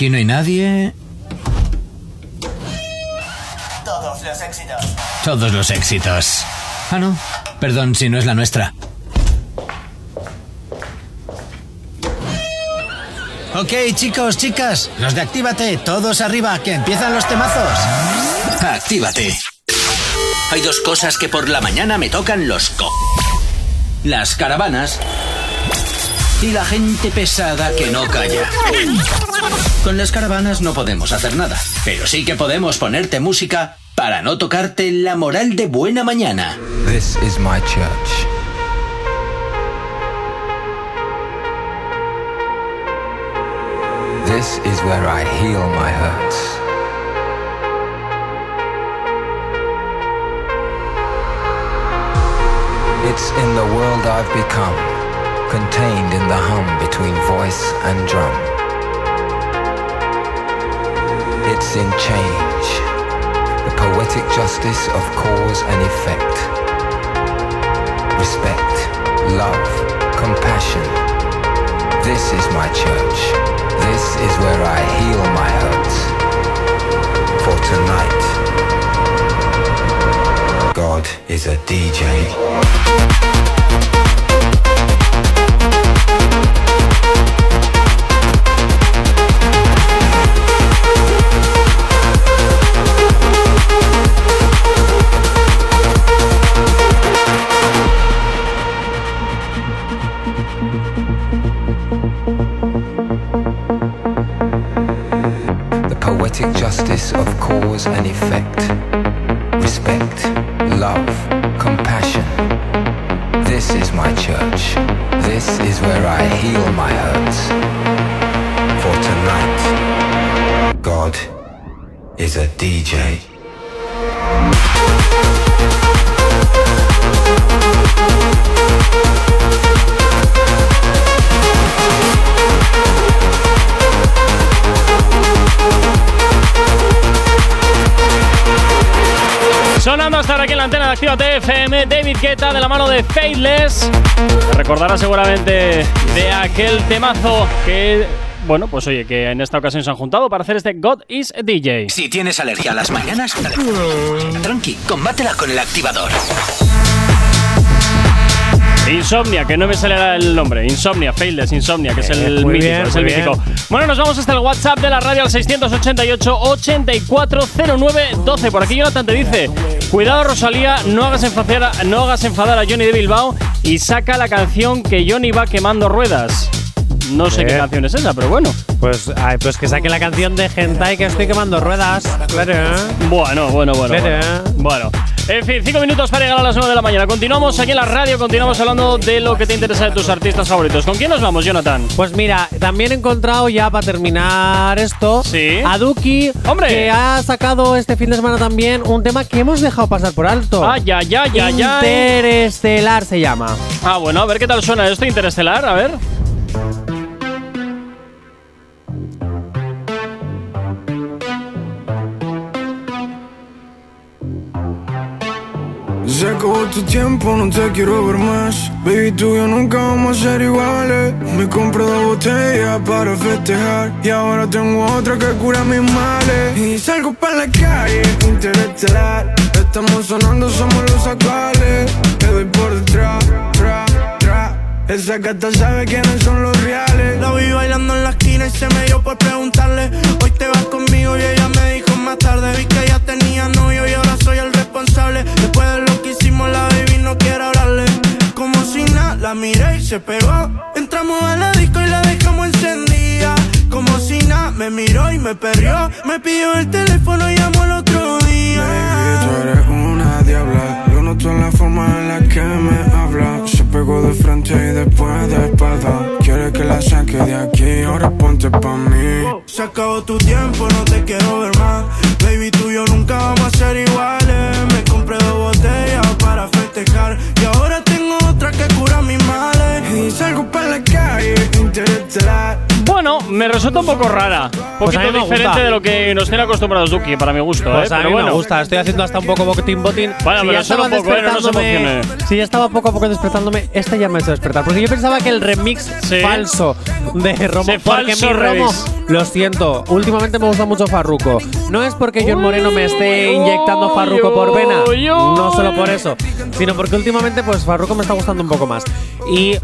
aquí no hay nadie. Todos los éxitos. Todos los éxitos. Ah, no. Perdón si no es la nuestra. Ok, chicos, chicas, los de Actívate, todos arriba, que empiezan los temazos. Actívate. Hay dos cosas que por la mañana me tocan los co. Las caravanas y la gente pesada que no calla. Con las caravanas no podemos hacer nada, pero sí que podemos ponerte música para no tocarte la moral de buena mañana. This is my church. This is where I heal my hurts. It's in the world I've become, contained in the hum between voice and drum. It's in change, the poetic justice of cause and effect. Respect, love, compassion. This is my church. This is where I heal my hurts. For tonight, God is a DJ. Faithless. Recordará seguramente de aquel temazo que, bueno, pues oye, que en esta ocasión se han juntado para hacer este God is a DJ. Si tienes alergia a las mañanas, tranqui, combátela con el activador. Insomnia, que no me sale el nombre. Insomnia, Faithless, Insomnia, que es el muy mítico. bien, es el muy mítico. bien. Bueno, nos vamos hasta el WhatsApp de la radio al 688-8409-12. Por aquí Jonathan te dice: Cuidado, Rosalía, no hagas, enfadar no hagas enfadar a Johnny de Bilbao y saca la canción que Johnny va quemando ruedas. No sé qué Eh. canción es esa, pero bueno. Pues, ay, pues que saque la canción de Hentai que estoy quemando ruedas. Claro. Bueno, bueno, bueno. Claro. Bueno. Bueno. En fin, cinco minutos para llegar a las 9 de la mañana. Continuamos aquí en la radio, continuamos hablando de lo que te interesa de tus artistas favoritos. ¿Con quién nos vamos, Jonathan? Pues mira, también he encontrado ya para terminar esto a Duki, ¡Hombre! que ha sacado este fin de semana también un tema que hemos dejado pasar por alto. Ay, ay, ay, ay, ay. Interestelar se llama. Ah, bueno, a ver qué tal suena esto interestelar, a ver. Tu tiempo, no te quiero ver más. Baby, tú y yo nunca vamos a ser iguales. Me compré dos botellas para festejar. Y ahora tengo otra que cura mis males. Y salgo para la calle, interestelar. Estamos sonando, somos los actuales. Te doy por detrás, tra, tra. Esa gata sabe quiénes son los reales. La vi bailando en la esquina y se me dio por preguntarle. Hoy te vas conmigo y ella me dijo más tarde. Vi que ella tenía novio y ahora soy el responsable. Después de no quiere hablarle. Como si nada, la miré y se pegó. Entramos a la disco y la dejamos encendida. Como si nada, me miró y me perrió. Me pidió el teléfono y llamó el otro día. Baby, tú eres una diabla. Lo noto en la forma en la que me habla. Se pegó de frente y después de espalda. Quiere que la saque de aquí, ahora ponte pa' mí. Se acabó tu tiempo, no te quiero ver más. Baby, tú y yo nunca vamos a ser iguales. Bueno, me resulta un poco rara. Un Pues poquito diferente gusta. de lo que nos tiene acostumbrados Duki, para mi gusto, Pues ¿eh? a Pero mí bueno. me gusta, estoy haciendo hasta un poco botín botín. Bueno, Si pero ya estaba un poco, ¿eh? No despertándome-. Si ya estaba poco a poco despertándome, este ya me ha hecho despertar. Porque yo pensaba que el remix falso de Romo. Sí, porque falso mi Romo, lo siento, últimamente me gusta mucho Farruko. No es porque John Moreno me esté inyectando Farruko por vena. No solo por eso. Sino porque últimamente, pues Farruko me está gustando un poco más. Y.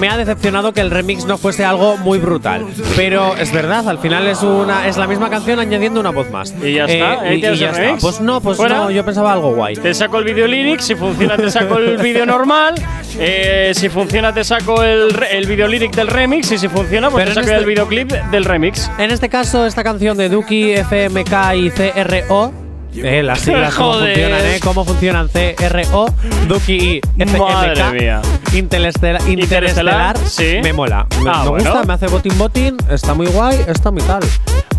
Me ha decepcionado que el remix no fuese algo muy brutal. Pero es verdad, al final es una es la misma canción añadiendo una voz más. Y ya Eh, está, y- ya está. Pues no, pues Fuera. no, yo pensaba algo guay. Te saco el vídeo lyric, si funciona te saco el vídeo normal, eh, si funciona te saco el, el vídeo lyric del remix y si funciona pues Pero te saco este- el videoclip del remix. En este caso, esta canción de Duki, FMK y CRO. Eh, las siglas cómo Joder. funcionan, ¿eh? Cómo funcionan CRO, Duki y FMK. Madre mía. Interestelar, interestelar, sí. me mola. Me, Ah, me bueno. gusta, me hace botín botín, está muy guay, está muy tal.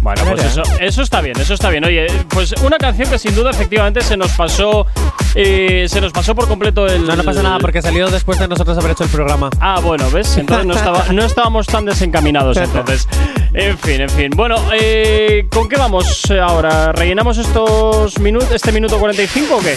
Bueno, pues Mira. eso, eso está bien, eso está bien. Oye, pues una canción que sin duda efectivamente se nos pasó, eh, se nos pasó por completo el. No, no pasa nada porque salió después de nosotros haber hecho el programa. Ah, bueno, ¿ves? Entonces no, estaba, no estábamos tan desencaminados entonces. En fin, en fin. Bueno, eh, ¿con qué vamos ahora? ¿Rellenamos estos minutos, este minuto 45 o qué?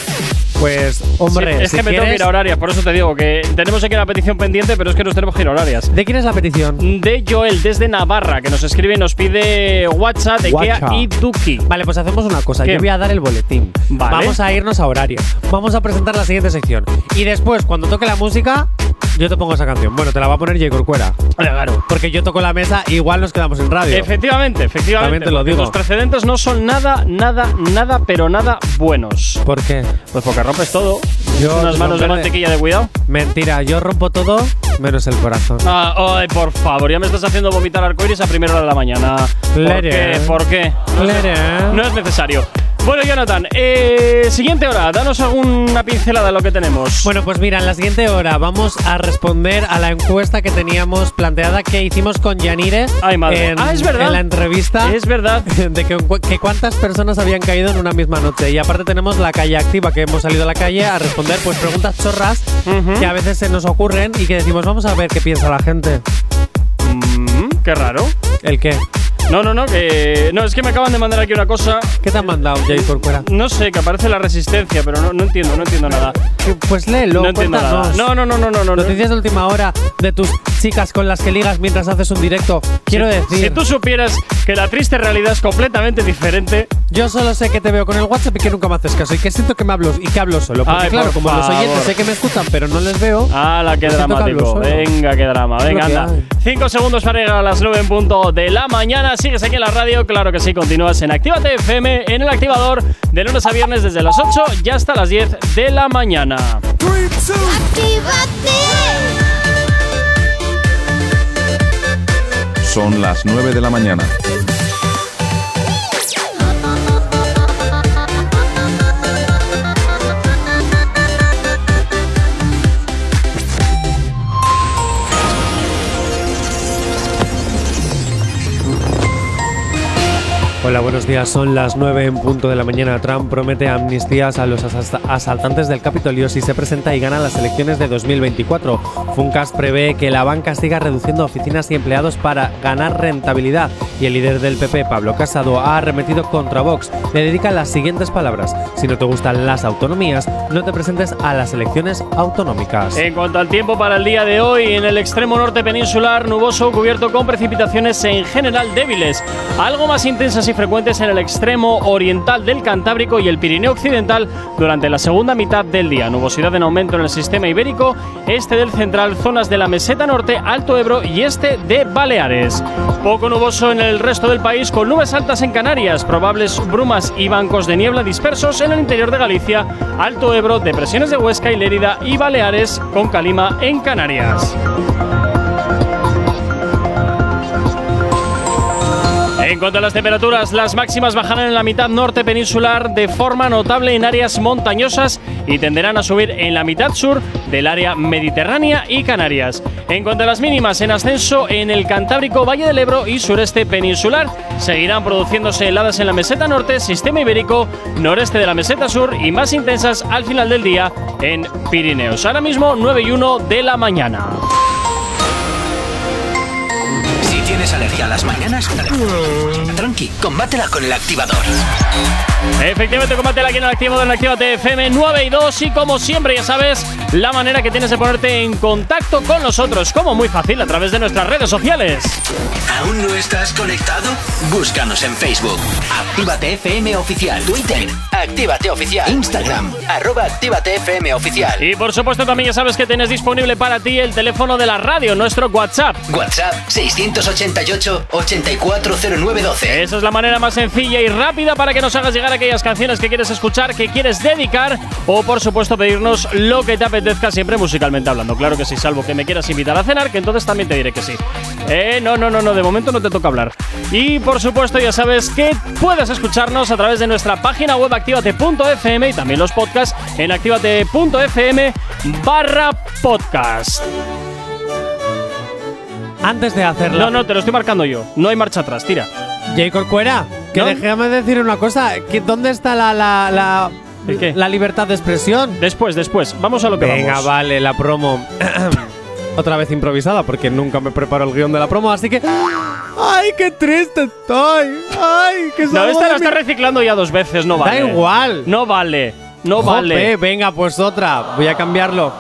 Pues, hombre, Sí, es si que me tengo que quieres- ir a horarias, por eso te digo que tenemos aquí una petición pendiente, pero es que nos tenemos que ir a horarias. ¿De quién es la petición? De Joel, desde Navarra, que nos escribe y nos pide WhatsApp de y Duki. Vale, pues hacemos una cosa. ¿Qué? Yo voy a dar el boletín. Vale. Vamos a irnos a horario. Vamos a presentar la siguiente sección. Y después, cuando toque la música, yo te pongo esa canción. Bueno, te la va a poner J. Corcuera. Claro. Porque yo toco la mesa, igual nos quedamos en radio. Efectivamente, efectivamente. También te lo digo. Los precedentes no son nada, nada, nada, pero nada buenos. ¿Por qué? Pues porque rompes todo. Yo unas manos de mantequilla de cuidado. Mentira, yo rompo todo menos el corazón. Ah, ay, por favor, ya me estás haciendo vomitar arcoíris a primera hora de la mañana. ¿Por qué? ¿Por qué? No, Lere. es, no es necesario. Bueno, Jonathan, eh, siguiente hora, danos alguna pincelada de lo que tenemos. Bueno, pues mira, en la siguiente hora vamos a responder a la encuesta que teníamos planteada que hicimos con Yanire Ay, madre. en, Ah, es verdad. en la entrevista. Es verdad. De que, que cuántas personas habían caído en una misma noche. Y aparte tenemos la calle activa, que hemos salido a la calle a responder pues preguntas chorras que a veces se nos ocurren y que decimos, vamos a ver qué piensa la gente. Mm, qué raro. ¿El qué? No, no, no, que. No, es que me acaban de mandar aquí una cosa. ¿Qué te han mandado, Jay Corcuera? No sé, que aparece la resistencia, pero no, no entiendo, no entiendo nada. Pues léelo, No entiendo nada. No, no, no, no, no, no. Noticias de última hora de tus chicas con las que ligas mientras haces un directo. Quiero si, decir, Si tú supieras que la triste realidad es completamente diferente. yo solo sé que te veo con el WhatsApp y que nunca me haces caso y que siento que me hablo y que hablo solo. Porque Ay, claro, por como los oyentes favor. sé que me escuchan pero no les veo. ¡Hala, qué Pues que dramático! solo. Venga, qué drama. Venga, que anda. hay. Cinco segundos para llegar a las 9 en punto de la mañana. Sigues aquí en la radio, claro que sí. Continúas en Actívate FM, en el activador, de lunes a viernes desde las 8 y hasta las 10 de la mañana. Son las 9 de la mañana. Hola, buenos días. Son las 9 en punto de la mañana. Trump promete amnistías a los asaltantes del Capitolio si se presenta y gana las elecciones de 2024. Funcas prevé que la banca siga reduciendo oficinas y empleados para ganar rentabilidad. Y el líder del PP, Pablo Casado, ha arremetido contra Vox. Le dedica las siguientes palabras. Si no te gustan las autonomías, no te presentes a las elecciones autonómicas. En cuanto al tiempo para el día de hoy, en el extremo norte peninsular, nuboso, cubierto con precipitaciones en general débiles, algo más intensas y frecuentes en el extremo oriental del Cantábrico y el Pirineo occidental durante la segunda mitad del día. Nubosidad en aumento en el sistema ibérico, este del central, zonas de la meseta norte, Alto Ebro y este de Baleares. Poco nuboso en el resto del país, con nubes altas en Canarias, probables brumas y bancos de niebla dispersos en el interior de Galicia, Alto Ebro, depresiones de Huesca y Lérida y Baleares, con calima en Canarias. En cuanto a las temperaturas, las máximas bajarán en la mitad norte peninsular de forma notable en áreas montañosas y tenderán a subir en la mitad sur del área mediterránea y Canarias. En cuanto a las mínimas, en ascenso en el Cantábrico, Valle del Ebro y sureste peninsular, seguirán produciéndose heladas en la meseta norte, sistema ibérico, noreste de la meseta sur y más intensas al final del día en Pirineos. Ahora mismo 9 y 1 de la mañana. Si tienes ¿Tienes alergia a las mañanas? Tranqui, combátela con el activador. Efectivamente, combátela aquí en el activo del Actívate FM 9 y 2. Y como siempre, ya sabes, la manera que tienes de ponerte en contacto con nosotros, como muy fácil, a través de nuestras redes sociales. ¿Aún no estás conectado? Búscanos en Facebook. Actívate FM Oficial. Twitter. Actívate Oficial. Instagram. Arroba Actívate FM Oficial. Y por supuesto, también ya sabes que tienes disponible para ti el teléfono de la radio, nuestro WhatsApp. WhatsApp 688-840912. Esa es la manera más sencilla y rápida para que nos hagas llegar aquellas canciones que quieres escuchar, que quieres dedicar o por supuesto pedirnos lo que te apetezca siempre musicalmente hablando. Claro que sí, salvo que me quieras invitar a cenar, que entonces también te diré que sí. Eh, no, no, no, no, de momento no te toca hablar. Y por supuesto ya sabes que puedes escucharnos a través de nuestra página web activate.fm y también los podcasts en activate.fm barra podcast. Antes de hacerla. No, no, te lo estoy marcando yo. No hay marcha atrás, tira. J. Corcuera, que ¿No? déjame decir una cosa. que ¿Dónde está la, la, la, ¿El qué? la libertad de expresión? Después, después. Vamos a lo que Venga, vamos. vale, la promo. Otra vez improvisada, porque nunca me preparo el guion de la promo, así que. ¡Ay, qué triste estoy! ¡Ay, que No, esta la está reciclando ya dos veces, no Da vale. igual. No vale. No Jope, vale. venga, pues otra. Voy a cambiarlo.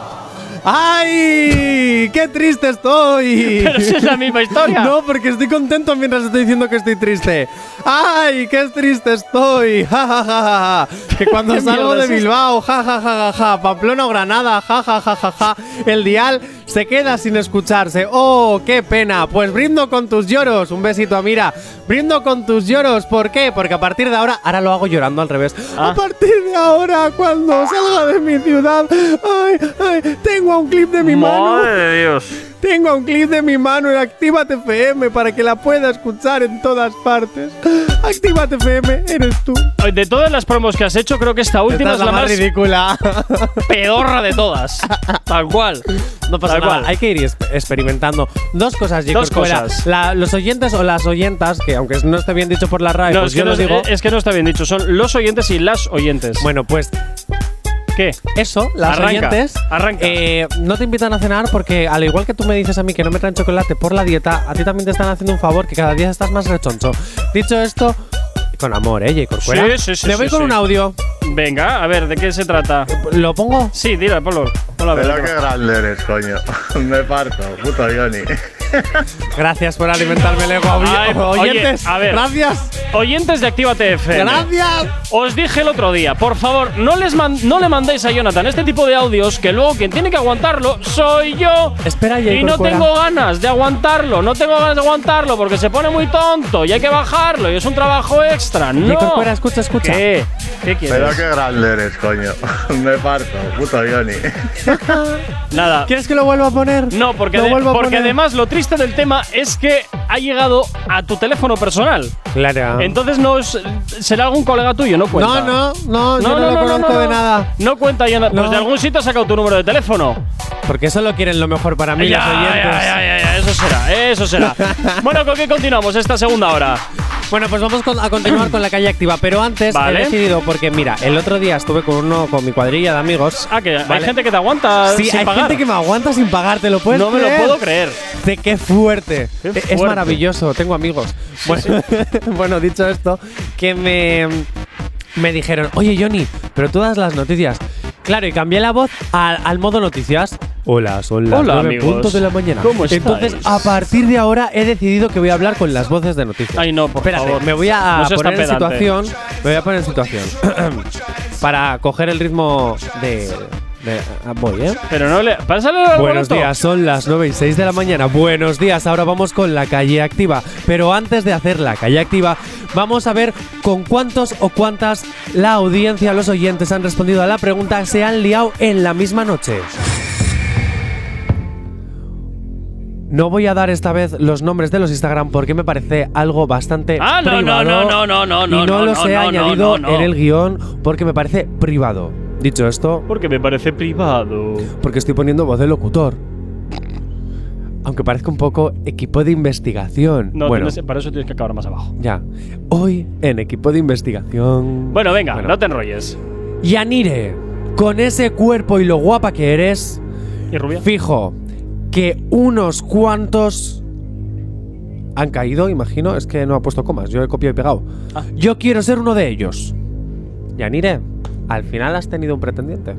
¡Ay! ¡Qué triste estoy! Pero si es la misma historia. No, porque estoy contento mientras estoy diciendo que estoy triste. ¡Ay! ¡Qué triste estoy! ¡Ja, ja, ja, ja! Que cuando ¿Qué salgo de? Bilbao, ja, ja, ja, ja, ja, Pamplona o Granada, ja, ja, ja, ja, ja, el dial se queda sin escucharse. ¡Oh, qué pena! Pues brindo con tus lloros. Un besito a Mira. Brindo con tus lloros. ¿Por qué? Porque a partir de ahora, ahora lo hago llorando al revés. Ah. A partir de ahora, cuando salga de mi ciudad, ay, ay, tengo a un clip de mi mano. Madre de Dios. Tengo un clip de mi mano en Actívate FM para que la pueda escuchar en todas partes. Actívate FM, eres tú. De todas las promos que has hecho, creo que esta última Esta es la más ridícula. pedorra de todas. Tal cual. No pasa Tal nada, cual. hay que ir exp- experimentando. Dos cosas, J. Dos cosas. La- los oyentes o las oyentas, que aunque no esté bien dicho por la RAE, No, pues es que yo no, lo digo. es que no está bien dicho. Son los oyentes y las oyentes. Bueno, pues ¿Qué? eso, las Arranca, oyentes, arranca. eh, no te invitan a cenar porque al igual que tú me dices a mí que no me traen chocolate por la dieta, a ti también te están haciendo un favor que cada día estás más rechoncho. Dicho esto, con amor, ¿eh, J. Corcuera? Sí, sí, sí, Me voy sí, con sí. un audio. Venga, a ver, ¿de qué se trata? ¿Lo pongo? Sí, tira, ponlo. Pero qué grande eres, coño. Me parto, puto Johnny. Gracias por alimentarme el ego. Ay, oyentes, oye, a ver. gracias. Oyentes de Actívate FM. Gracias. Os dije el otro día, por favor, no les man- no le mandéis a Jonathan este tipo de audios que luego quien tiene que aguantarlo soy yo. Espera. Y no tengo ganas de aguantarlo, no tengo ganas de aguantarlo porque se pone muy tonto y hay que bajarlo y es un trabajo extra. No. Corcuera, escucha, escucha. ¿Qué? ¿Qué quieres? Pero qué grande eres, coño. Me parto, puto Johnny. Nada. ¿Quieres que lo vuelva a poner? No, porque, Lo de- vuelvo a porque poner. además lo triste del tema es que ha llegado a tu teléfono personal. Claro. Entonces no es, será algún colega tuyo, no cuenta. no, no, no, yo no, lo conozco no, de no. nada. No cuenta ya nada. Pues No. de algún sitio ha sacado tu número de teléfono. Porque solo quieren lo mejor para mí, ya, los oyentes. ya, ya, ya, eso será, eso será. bueno, ¿con qué continuamos esta segunda hora? Bueno, pues vamos a continuar con la calle activa. Pero antes Vale. he decidido, porque mira, el otro día estuve con uno, con mi cuadrilla de amigos. Ah, que hay Vale. gente que te aguanta Sí, sin hay pagar. gente que me aguanta sin pagar, ¿te lo puedes no me lo creer? puedo creer. De qué fuerte. Qué Es maravilloso, tengo amigos. Bueno, bueno, dicho esto, que me, me dijeron, oye Johnny, pero tú das las noticias. Claro, y cambié la voz al, al modo noticias. Hola, son las Hola, nueve amigos. puntos de la mañana. ¿Cómo estáis? Entonces, a partir de ahora he decidido que voy a hablar con las voces de noticias. Ay, no, por Espérate, favor. me voy a No poner en situación. Me voy a poner en situación. para coger el ritmo de. Ah, voy, ¿eh? Pero no le. Pásale al Buenos días, son las 9 y 6 de la mañana. Buenos días, ahora vamos con la calle activa. Pero antes de hacer la calle activa, vamos a ver con cuántos o cuántas la audiencia, los oyentes han respondido a la pregunta, se han liado en la misma noche. No voy a dar esta vez los nombres de los Instagram porque me parece algo bastante Ah, no, no, privado no, no, no, no, y no, no no, los no, he no, añadido no, no. en el guion porque me parece privado. Dicho esto, Porque me parece privado. porque estoy poniendo voz de locutor. Aunque parezca un poco equipo de investigación. No, bueno, tienes- para eso tienes que acabar más abajo. ya. Hoy en equipo de investigación. Bueno, venga, Bueno. no te enrolles. Yanire, con ese cuerpo y lo guapa que eres, ¿Y rubia? fijo que unos cuantos han caído, imagino. Es que no ha puesto comas, yo he copiado y pegado. Ah. Yo quiero ser uno de ellos. Yanire, al final has tenido un pretendiente.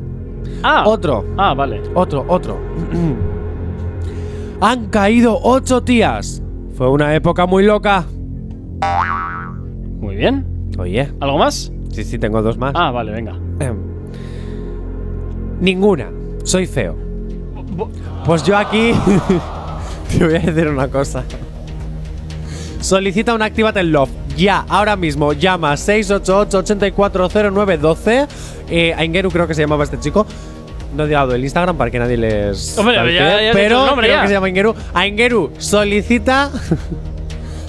Ah. Otro. Ah, vale. Otro, otro. Han caído ocho tías. Fue una época muy loca. Muy bien. Oye. ¿Algo más? Sí, sí, tengo dos más. Ah, vale, venga. Em. Ninguna. Soy feo. Pues yo aquí te voy a decir una cosa. Solicita un Actívate en Love. Ya, ahora mismo. Llama 688-840912. Eh, Aingeru creo que se llamaba este chico. No he dado el Instagram para que nadie les. Hombre, ya- ya has dicho pero nombre, creo ya. que se llama Aingeru. Aingeru, solicita.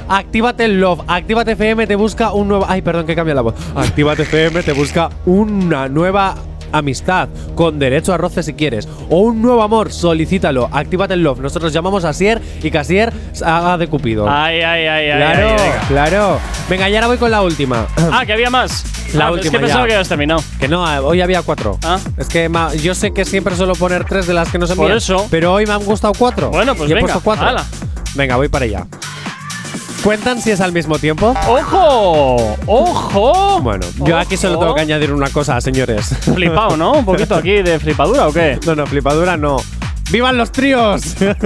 Actívate Love. Actívate FM te busca un nuevo. Ay, perdón, que cambia la voz. Actívate FM te busca una nueva amistad con derecho a roce si quieres. O un nuevo amor, solicítalo. Actívate en Love. Nosotros llamamos a Sier y que Asier haga de Cupido. Ay, ay, ay, claro, ay, venga. claro. Venga, y ahora voy con la última. Ah, que había más. La Ah, última Es que pensaba ya. que habías terminado. Que no, eh, hoy había cuatro. Ah. Es que yo sé que siempre suelo poner tres de las que no se Por envían, eso. Pero hoy me han gustado cuatro. Bueno, pues y he venga, puesto cuatro. Venga, voy para allá. ¿Cuentan si es al mismo tiempo? ¡Ojo! ¡Ojo! Bueno, yo aquí solo tengo que añadir una cosa, señores. Flipado, ¿no? Un poquito aquí de flipadura o qué? No, no, flipadura no. ¡Vivan los tríos!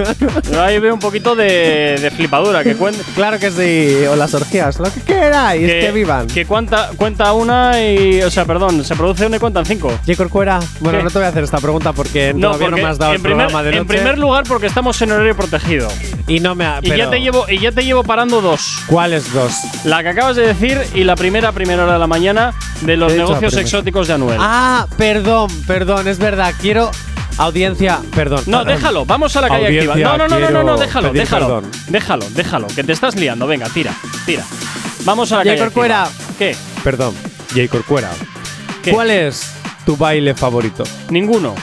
Ahí veo un poquito de, de flipadura. Que, cuen- claro que sí, o las orgías, lo que queráis, que, vivan. Que cuenta, cuenta una y. O sea, perdón, se produce una y cuentan cinco. J. Corcuera, bueno, ¿Qué? no te voy a hacer esta pregunta porque todavía no porque me has dado en el primer, programa de En noche. primer lugar, porque estamos en horario protegido. y no me ha, Y ya, te llevo, y ya te llevo parando dos. ¿Cuáles dos? La que acabas de decir y la primera primera hora de la mañana de los negocios exóticos de Anuel. Ah, perdón, perdón, es verdad. Quiero audiencia, perdón. No, déjalo, vamos a la calle activa. No, no, no, no, no, no, déjalo, déjalo. perdón. Déjalo, déjalo, que te estás liando. Venga, tira, tira. Vamos a la J. calle Corcuera. activa. ¿Qué? Perdón, J. Corcuera. ¿Qué? ¿Cuál es tu baile favorito? Ninguno.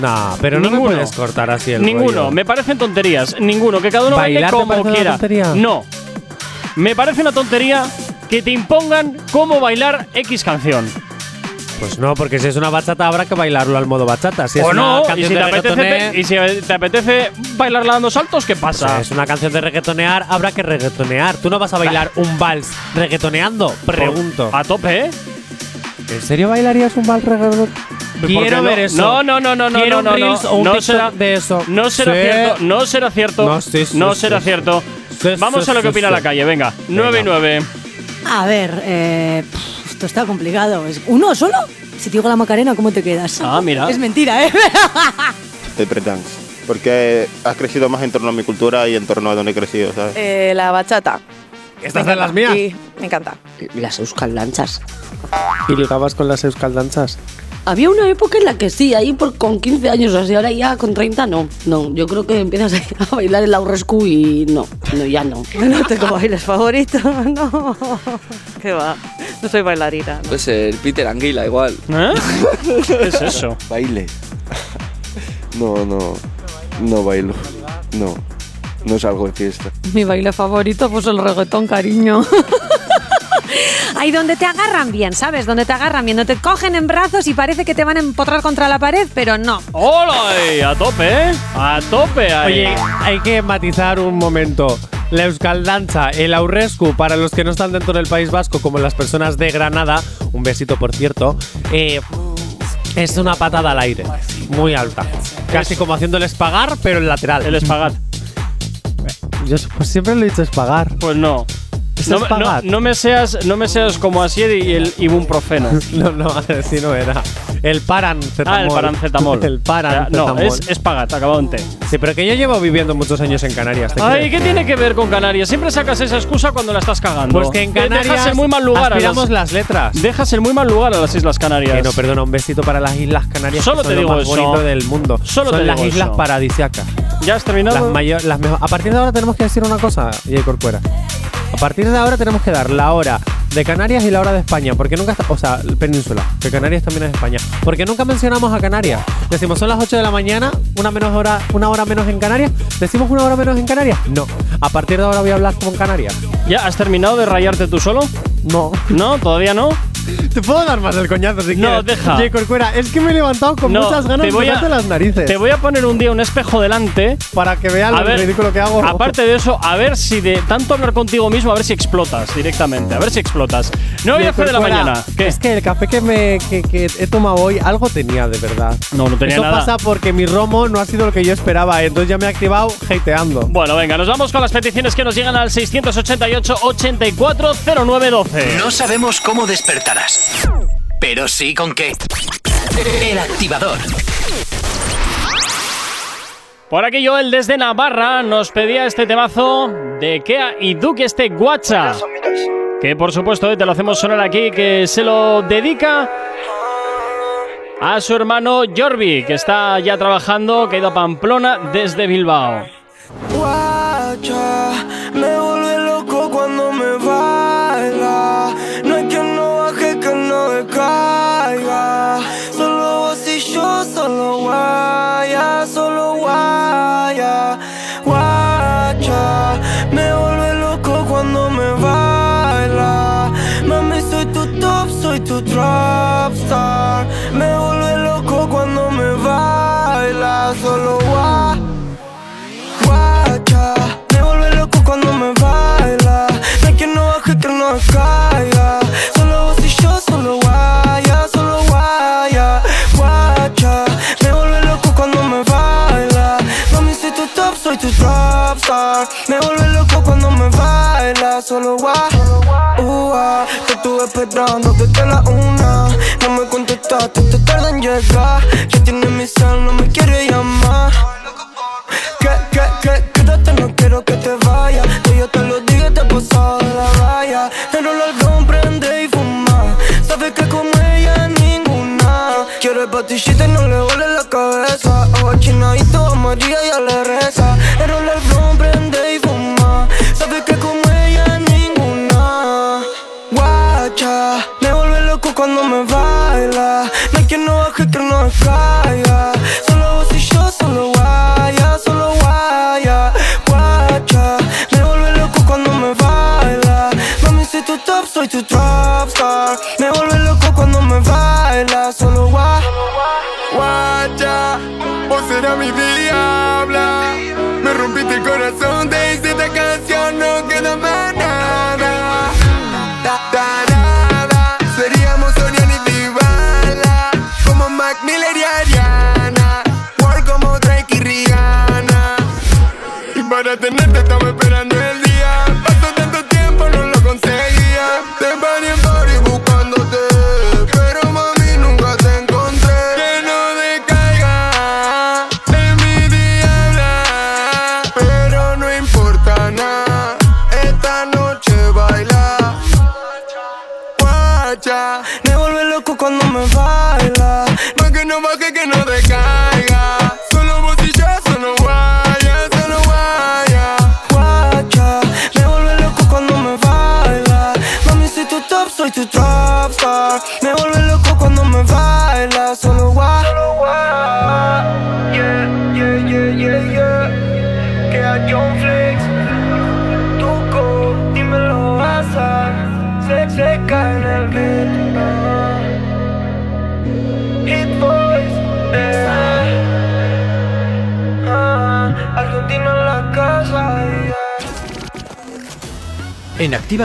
Nah, pero no Ninguno. me puedes cortar así el Ninguno, rollo. me parecen tonterías. Ninguno, que cada uno baile ¿Bailar te como parece una quiera. tontería? No. Me parece una tontería que te impongan cómo bailar X canción. Pues no, porque si es una bachata habrá que bailarlo al modo bachata. Si es o una no, y canción si, de te apetece, y si te apetece bailarla dando saltos, ¿qué pasa? sea, es una canción de reggaetonear, habrá que reggaetonear. ¿Tú no vas a bailar un vals reggaetoneando? Pregunto. A tope, ¿eh? ¿En serio bailarías un vals reggaetoneando? ¿Por qué Quiero no? ver eso. No, no, no, no, no, Quiero no, un no, no será de eso. No será Sí. cierto, no será cierto. No, sí, sí, no sí, será sí. cierto. Sí, Vamos sí, a lo que opina sí. la calle, venga. 9 y 9. A ver, eh, esto está complicado. ¿Es ¿Uno solo? Si te digo la Macarena, ¿cómo te quedas? Ah, mira. Es mentira, ¿eh? de breakdance. Porque has crecido más en torno a mi cultura y en torno a donde he crecido, ¿sabes? Eh, la bachata. ¿Estas de las mías? Sí, me encanta. Las euskaldanzas. ¿Y ligabas con las euskaldanzas? Había una época en la que sí, ahí por, con 15 años así, ahora ya con 30 no. No, yo creo que empiezas a bailar el Laurescu y no, no, ya no. No tengo bailes favoritos, no. ¿Qué va? No soy bailarina. Puede ser Peter Anguila igual. ¿Eh? ¿Qué es eso? Baile. No, no. No bailo. No. No salgo de fiesta. Mi baile favorito pues el reggaetón, cariño. Ahí donde te agarran bien, ¿sabes? Donde te agarran bien, donde te cogen en brazos y parece que te van a empotrar contra la pared, pero no. ¡Hola! A tope, ¿eh? A tope ahí. Oye, hay que matizar un momento. La euskaldanza, el aurrescu, para los que no están dentro del País Vasco, como las personas de Granada, un besito por cierto, eh, es una patada al aire, muy alta. Casi como haciendo el espagar, pero el lateral. El espagat. Yo pues siempre lo he dicho espagar. Pues no. No, me- no, no me seas, no me seas como Asier y el ibuprofeno. No, no, así no era. El parancetamol. Ah, el parancetamol. El No, parancetamol. es espagat, acabado en T. Sí, pero que yo llevo viviendo muchos años en Canarias. ¿te Ay? ¿qué tiene que ver con Canarias? Siempre sacas esa excusa cuando la estás cagando. Pues que en Canarias Dejas en muy mal lugar a aspiramos las, las letras. Dejas en muy mal lugar a las Islas Canarias. Que no, perdona, un besito para las Islas Canarias. Solo que son te lo digo más eso. bonito del mundo. Solo son te las digo islas eso. paradisiacas. ¿Ya has terminado? Las las A partir de ahora tenemos que decir una cosa, J. Corcuera. A partir de ahora tenemos que dar la hora de Canarias y la hora de España. Porque nunca. está- O sea, península. Que Canarias también es España. Porque nunca mencionamos a Canarias. Decimos son las 8 de la mañana, una, menos hora, una hora menos en Canarias. ¿Decimos una hora menos en Canarias? No. A partir de ahora voy a hablar con Canarias. ¿Ya has terminado de rayarte tú solo? No. ¿No? ¿Todavía no? Te puedo dar más el coñazo si No, quieres. deja. J. Corcuera, es que me he levantado con No, muchas ganas te de voy a- las narices. Te voy a poner un día un espejo delante. Para que veas A lo ver, ridículo que hago. Aparte de eso, a ver si de tanto hablar contigo mismo, a ver si explotas directamente. A ver si explotas. 9 y J. 11 de la mañana. ¿Qué? Es que el café que, me, que, que he tomado hoy algo tenía de verdad. No, no tenía Eso nada. pasa porque mi romo no ha sido lo que yo esperaba. Entonces ya me he activado hateando. Bueno, venga, nos vamos con las peticiones que nos llegan al 688-840912. No sabemos cómo pero sí con qué. El activador. Por aquí Joel desde Navarra nos pedía este temazo de Kea y Duque este Guacha. Que por supuesto eh, te lo hacemos sonar aquí, que se lo dedica a su hermano Jorbi, que está ya trabajando, que ha ido a Pamplona desde Bilbao. Me vuelve loco cuando me baila, solo guaya. Ua, te estuve esperando desde la una. No me contestaste, te tarda en llegar. Ya tienes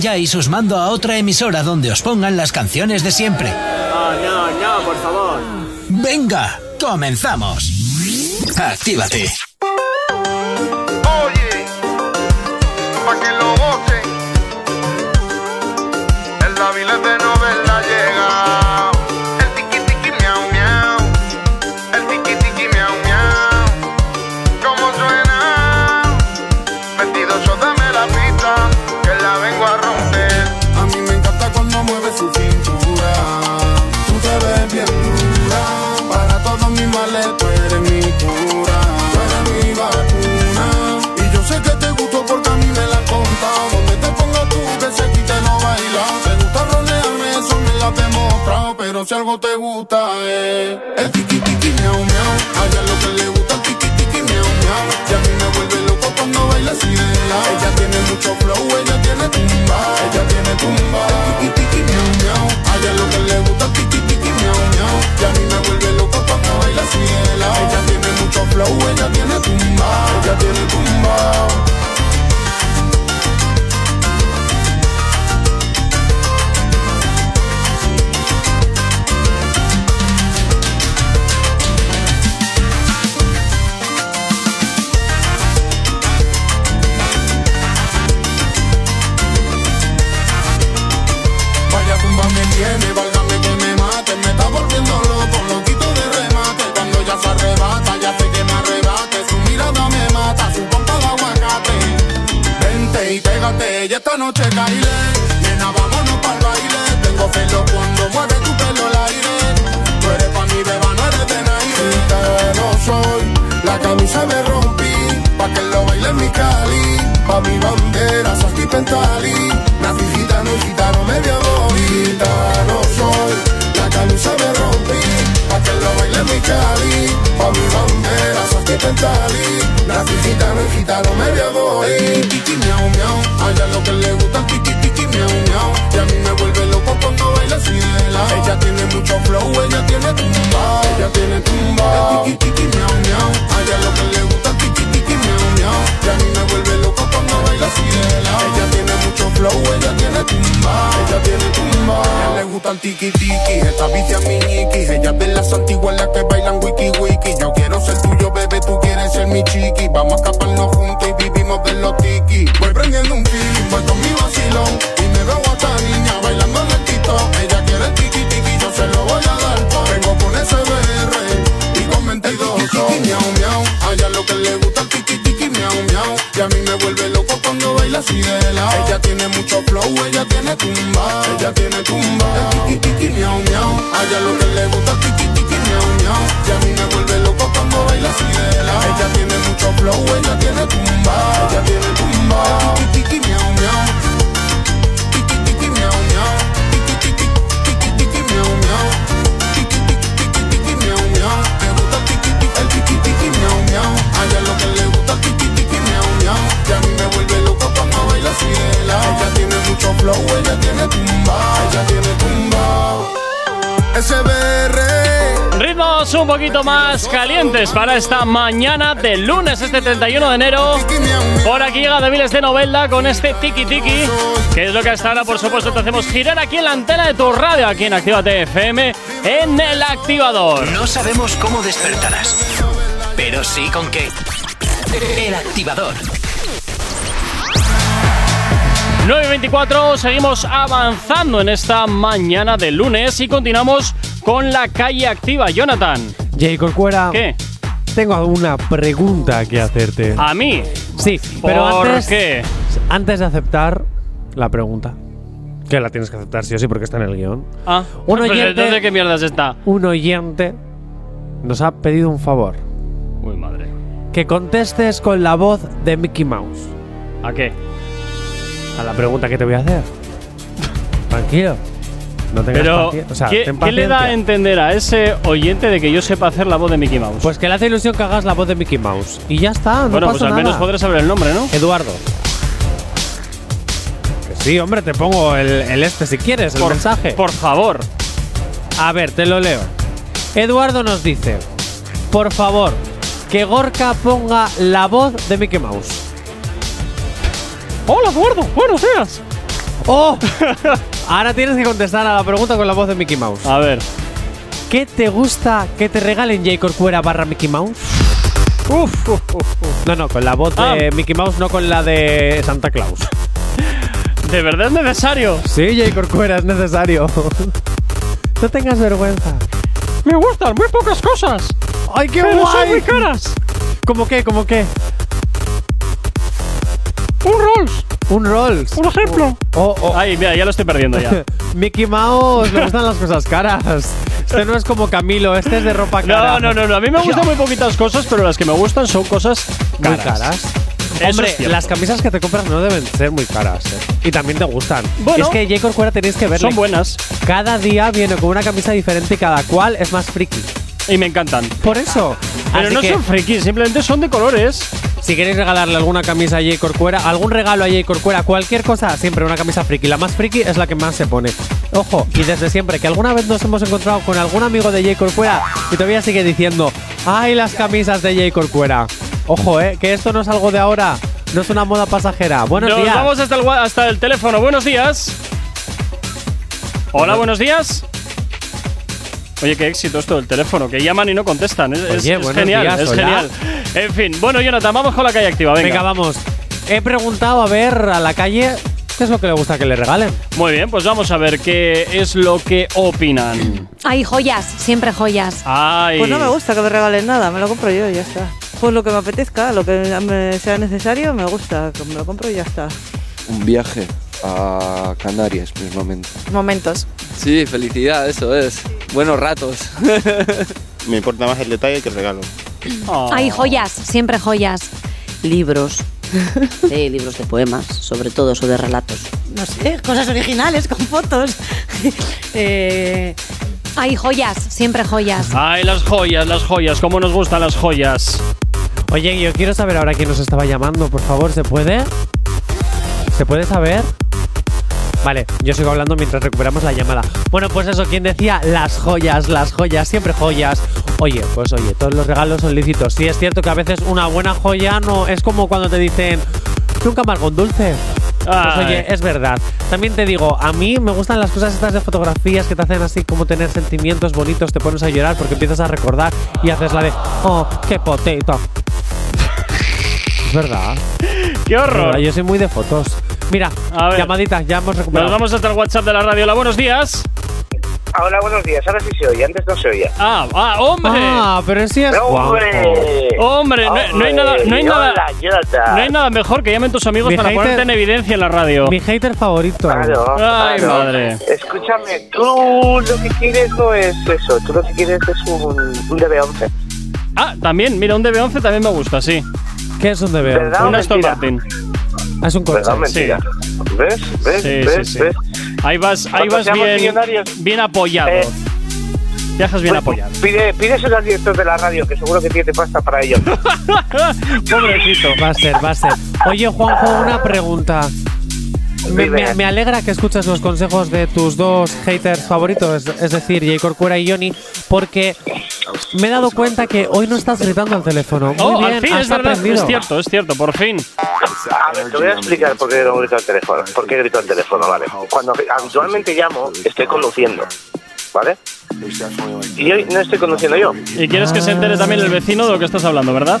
ya y sus mando a otra emisora donde os pongan las canciones de siempre. Oh, no, no, por favor. Venga, comenzamos. Actívate. si algo te gusta es eh. el tiki tiki miau miau. Allá lo que le gusta el tiki tiki miau miau. Y a mí me vuelve loco cuando baila así de lado. Ella tiene mucho flow, ella tiene tumba, ella tiene tumba. El tiki tiki miau miau. Allá lo que le gusta el tiki tiki miau miau. Y a mí me vuelve loco cuando baila así de lado. Ella tiene mucho flow, ella tiene tumba, ella tiene tumba. mirada me mata, su pompa de aguacate. Vente y pégate, y esta noche caeré. Nena, vámonos para el baile. Tengo pelo cuando mueve tu pelo al aire. Tú eres pa' mi beba, no eres de nadie. no soy, la camisa me rompí. Pa' que lo baile en mi cali. Pa' mi bandera, Sassi Pentali. Nací gitano y gitano medio bonita. No soy, la camisa me rompí. Pa' que lo baile en mi cali. Pa' mi bandera, Pentali. Nací gitano y gitano medio bonita. Tiki miau miau, a ella lo que le gusta tiki tiki miau miau. Y a mí me vuelve loco cuando baila así de lado. Ella tiene mucho flow, ella tiene tumba. Ella tiene tumba. El tiki tiki miau miau, a ella lo que le gusta tiki tiki miau miau. Y a mí me vuelve loco cuando baila así de lado. Flow, ella tiene tumba. Ella tiene tumba. A ella le gusta el tiki tiki, esta vicia mi ñiqui. Ella es de las antiguas las que bailan wiki wiki. Yo quiero ser tuyo, bebé, tú quieres ser mi chiqui. Vamos a escaparnos juntos y vivimos de los tiki. Voy prendiendo un feeling, voy con mi vacilón. Y me veo a esta niña bailando lentito. Ella quiere el tiki tiki, yo se lo voy a dar. todo. Vengo con SBR y con 22 tiki miau miau. A ella lo que le gusta el tiki tiki miau miau. Y a mí me vuelve loco así de lado. Ella tiene mucho flow, ella tiene tumba. Ella tiene tumba. El tiki tiki miau miau. A ella lo que le gusta tiki tiki miau miau. Y a mí me vuelve loco cuando baila así de lado. Ella tiene mucho flow, ella tiene tumba. Ella tiene tumba. El tiki tiki miau miau. De. Ella tiene mucho flow, ella tiene tumba. Ella tiene tumba. SBR. Ritmos un poquito más calientes para esta mañana del lunes, este 31 de enero. Por aquí llega de Novelda con este Tiki Tiki, que es lo que hasta ahora, por supuesto, te hacemos girar aquí en la antena de tu radio, aquí en Actívate FM, en el activador. No sabemos cómo despertarás, pero sí con qué. El activador. 9 y 24, seguimos avanzando en esta mañana de lunes y continuamos con la calle activa. Jonathan. Jay Corcuera. ¿Qué? Tengo una pregunta que hacerte. ¿A mí? Sí, pero ¿Por antes, qué? antes de aceptar la pregunta, que la tienes que aceptar sí o sí porque está en el guion. Ah, Un oyente- entonces, ¿qué mierdas está? Un oyente nos ha pedido un favor. Uy, madre. Que contestes con la voz de Mickey Mouse. ¿A qué? A la pregunta que te voy a hacer. Tranquilo. No tengas Pero. O sea, ¿qué, ten qué le da a entender a ese oyente de que yo sepa hacer la voz de Mickey Mouse? Pues que le hace ilusión que hagas la voz de Mickey Mouse. Y ya está, no bueno, pasa pues al menos podré saber el nombre, ¿no? Eduardo. Que sí, hombre, te pongo el, el este si quieres, el mensaje. Por favor. A ver, te lo leo. Eduardo nos dice: Por favor, que Gorka ponga la voz de Mickey Mouse. Hola, Eduardo. Buenos días. ¡Oh! Ahora tienes que contestar a la pregunta con la voz de Mickey Mouse. A ver. ¿Qué te gusta que te regalen J. Corcuera barra Mickey Mouse? Uf, uf, uf, uf. No, no, con la voz de Ah. Mickey Mouse, no con la de Santa Claus. ¿De verdad es necesario? Sí, J. Corcuera, es necesario. no tengas vergüenza. Me gustan muy pocas cosas. ¡Ay, qué pero son guay! muy caras. ¿Cómo qué? ¿Cómo qué? Un Rolls, Un Rolls. por ejemplo. Oh, oh. Ay, mira, ya lo estoy perdiendo ya. Mickey Mouse le gustan las cosas caras. Este no es como Camilo, este es de ropa cara. No, no, no, no. A mí me gustan muy poquitas cosas, pero las que me gustan son cosas Muy caras. caras. Eso Hombre, es las camisas que te compras no deben ser muy caras. ¿eh? Y también te gustan. Bueno, es que J. Corcuera tenéis que verle. Son buenas Cada día viene con una camisa diferente y cada cual es más friki. Y me encantan. Por eso. Pero Así no que, son frikis, simplemente son de colores. Si queréis regalarle alguna camisa a J. Corcuera, algún regalo a J. Corcuera, cualquier cosa, siempre una camisa friki. La más friki es la que más se pone. Ojo, y desde siempre, que alguna vez nos hemos encontrado con algún amigo de J. Corcuera y todavía sigue diciendo, ¡ay, las camisas de J. Corcuera! Ojo, eh, que esto no es algo de ahora, no es una moda pasajera. Buenos Nos días. vamos hasta el, hasta el teléfono. Buenos días. Hola, buenos días. Oye, qué éxito esto del teléfono, que llaman y no contestan. Es, Oye, genial, días, es hola. genial. En fin, bueno, Jonathan, vamos con la calle activa. Venga. Venga, vamos. He preguntado a ver a la calle qué es lo que le gusta que le regalen. Muy bien, pues vamos a ver qué es lo que opinan. Ay, joyas, siempre joyas. Ay. Pues no me gusta que me regalen nada, me lo compro yo y ya está. Pues lo que me apetezca, lo que me sea necesario, me gusta, me lo compro y ya está. Un viaje a Canarias mismamente. Momentos. Sí, felicidad, eso es. Buenos ratos. Me importa más el detalle que el regalo. Hay joyas, siempre joyas. Libros. Sí, libros de poemas, sobre todo, o de relatos. No sé, cosas originales con fotos. eh, hay joyas, siempre joyas. Ay, las joyas, las joyas, cómo nos gustan las joyas. Oye, yo quiero saber ahora quién nos estaba llamando, por favor, ¿se puede? ¿Se puede saber? Vale, yo sigo hablando mientras recuperamos la llamada. Bueno, pues eso, quien decía las joyas, las joyas, siempre joyas. Oye, pues oye, todos los regalos son lícitos. Sí, es cierto que a veces una buena joya no es como cuando te dicen nunca más con dulce. Pues oye, es verdad. También te digo, a mí me gustan las cosas estas de fotografías que te hacen así como tener sentimientos bonitos, te pones a llorar porque empiezas a recordar y haces la de, oh, qué potato. Es verdad. ¡Qué horror! Yo soy muy de fotos. Mira, A ver. llamadita, ya hemos recuperado. Nos vamos hasta el WhatsApp de la radio. Hola, buenos días. Hola, buenos días. Ahora sí se oye, antes no se oía. Ah, ah, hombre. Ah, pero sí es ¡Hombre! Hombre, no, no hay nada, no hay nada, no hay nada mejor que llamen tus amigos Mi para hater- ponerte en evidencia en la radio. Mi hater favorito. Claro, Ay, claro. madre. Escúchame, tú lo que quieres no es eso. Tú lo que quieres es un, un DB11. Ah, también, mira, un DB11 también me gusta, sí. ¿Qué es un DB? ¿Verdad o Un Aston mentira? Martin. Es un coche. ¿Verdad o mentira? ¿Ves? ¿Ves? Sí, ¿Ves? sí, sí. ¿Ves? Ahí vas, ahí vas bien, bien apoyado. eh, Viajas bien Pues, apoyado. Pide, pídeselo al director de la radio, que seguro que tiene pasta para ello. Pobrecito. Va a ser, va a ser. Oye, Juanjo, una pregunta. Me, me- me alegra que escuches los consejos de tus dos haters favoritos, es, decir, J. Corcuera y Johnny, porque me he dado cuenta que hoy no estás gritando al teléfono. Muy Oh, bien, al fin, es verdad, aprendido. es cierto, es cierto, por fin. A ver, te voy a explicar por qué no grito al teléfono. ¿Por qué grito al teléfono? Vale. Cuando habitualmente llamo, estoy conduciendo. ¿Vale? Y hoy no estoy conduciendo yo. Y quieres que se entere también el vecino de lo que estás hablando, ¿verdad?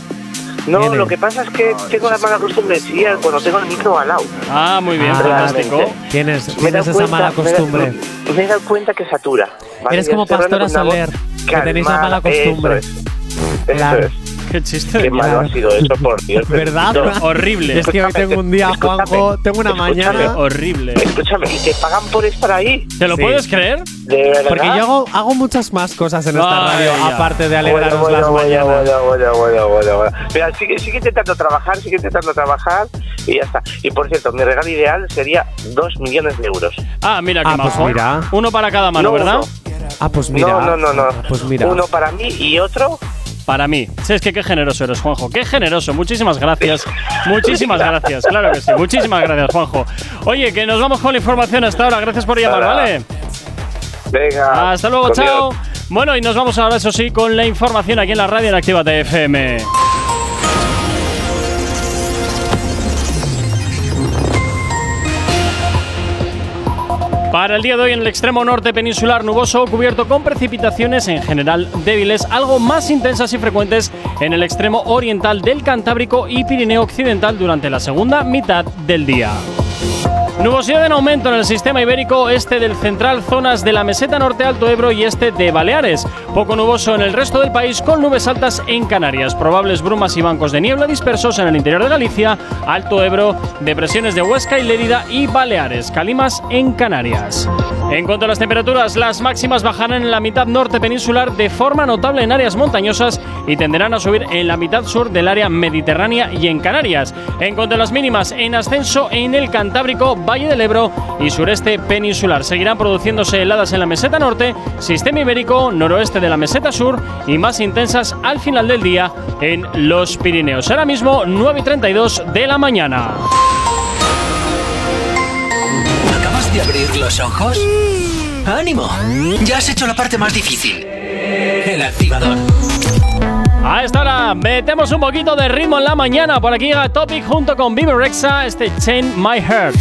No, lo que pasa es que tengo la mala costumbre de chillar cuando tengo el micro al lado. Ah, muy bien, Ah, fantástico. Tienes, Me tienes esa cuenta- mala me he dado- costumbre. Me, he dado cuenta que satura. ¿vale? Eres como Pastora Soler, que tenéis esa mala costumbre. Eso es. Claro. Eso es. Qué chiste Qué malo ha sido eso, por Dios. ¿Verdad? Horrible. Es que hoy tengo un día, Escúchame, Juanjo, tengo una escúchame. mañana. Horrible. Escúchame, ¿y te pagan por estar ahí? ¿Te lo Sí. puedes creer? ¿De verdad? Porque yo hago, hago muchas más cosas en esta Ay, radio, ya. aparte de alegrarnos Bueno, las bueno, mañanas. Bueno, bueno, bueno, bueno, bueno. Mira, sigue, sigue intentando trabajar, sigue intentando trabajar y ya está. Y por cierto, mi regalo ideal sería 2 millones de euros. Ah, mira qué Ah, pues mira. Uno para cada mano, No, ¿verdad? uno. Ah, pues mira. No, no, no, no. Pues mira. Uno para mí y otro. Para mí. Sí, es que qué generoso eres, Juanjo. Qué generoso. Muchísimas gracias. Muchísimas gracias. Claro que sí. Muchísimas gracias, Juanjo. Oye, que nos vamos con la información hasta ahora. Gracias por llamar. ¿vale? Venga. Hasta luego, chao. Bueno, y nos vamos ahora, eso sí, con la información aquí en la radio en Actívate FM. Para el día de hoy en el extremo norte peninsular nuboso, cubierto con precipitaciones en general débiles, algo más intensas y frecuentes en el extremo oriental del Cantábrico y Pirineo Occidental durante la segunda mitad del día. Nubosidad en aumento en el sistema ibérico este del central, zonas de la meseta norte Alto Ebro y este de Baleares. Poco nuboso en el resto del país con nubes altas en Canarias. Probables brumas y bancos de niebla dispersos en el interior de Galicia, Alto Ebro, depresiones de Huesca y Lérida y Baleares. Calimas en Canarias. En cuanto a las temperaturas, las máximas bajarán en la mitad norte peninsular de forma notable en áreas montañosas y tenderán a subir en la mitad sur del área mediterránea y en Canarias. En cuanto a las mínimas, en ascenso en el Cantábrico, Valle del Ebro y sureste peninsular. Seguirán produciéndose heladas en la meseta norte, sistema ibérico, noroeste de la meseta sur y más intensas al final del día en los Pirineos. Ahora mismo 9 y 32 de la mañana. ¿Acabas de abrir los ojos? ¡Ánimo! Ya has hecho la parte más difícil. El activador. A esta hora metemos un poquito de ritmo en la mañana. Por aquí llega Topic junto con Vivi Rexa, este Chain My Heart.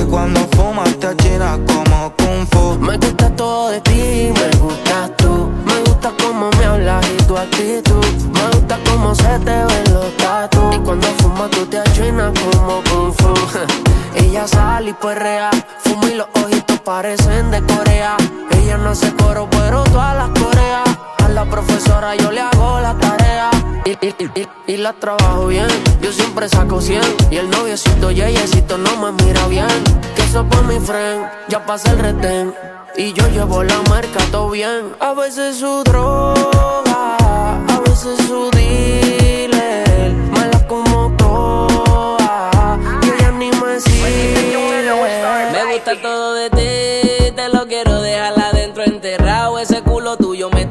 Y cuando fumas te achinas como kung fu. Me gusta todo de ti, me gustas tú. Me gusta cómo me hablas y tu actitud. Me gusta cómo se te ven los tatu. Y cuando fumas tú te achinas como kung fu. Ella sale y perrea, fuma y los ojitos parecen de Corea. Ella no hace coro, pero todas las coreas. A la profesora yo le hago la tarea. Y, la trabajo bien, yo siempre saco 100 Y el noviecito yeyecito no me mira bien. Que eso por mi friend, ya pasa el retén. Y yo llevo la marca todo bien. A veces su droga, a veces su dealer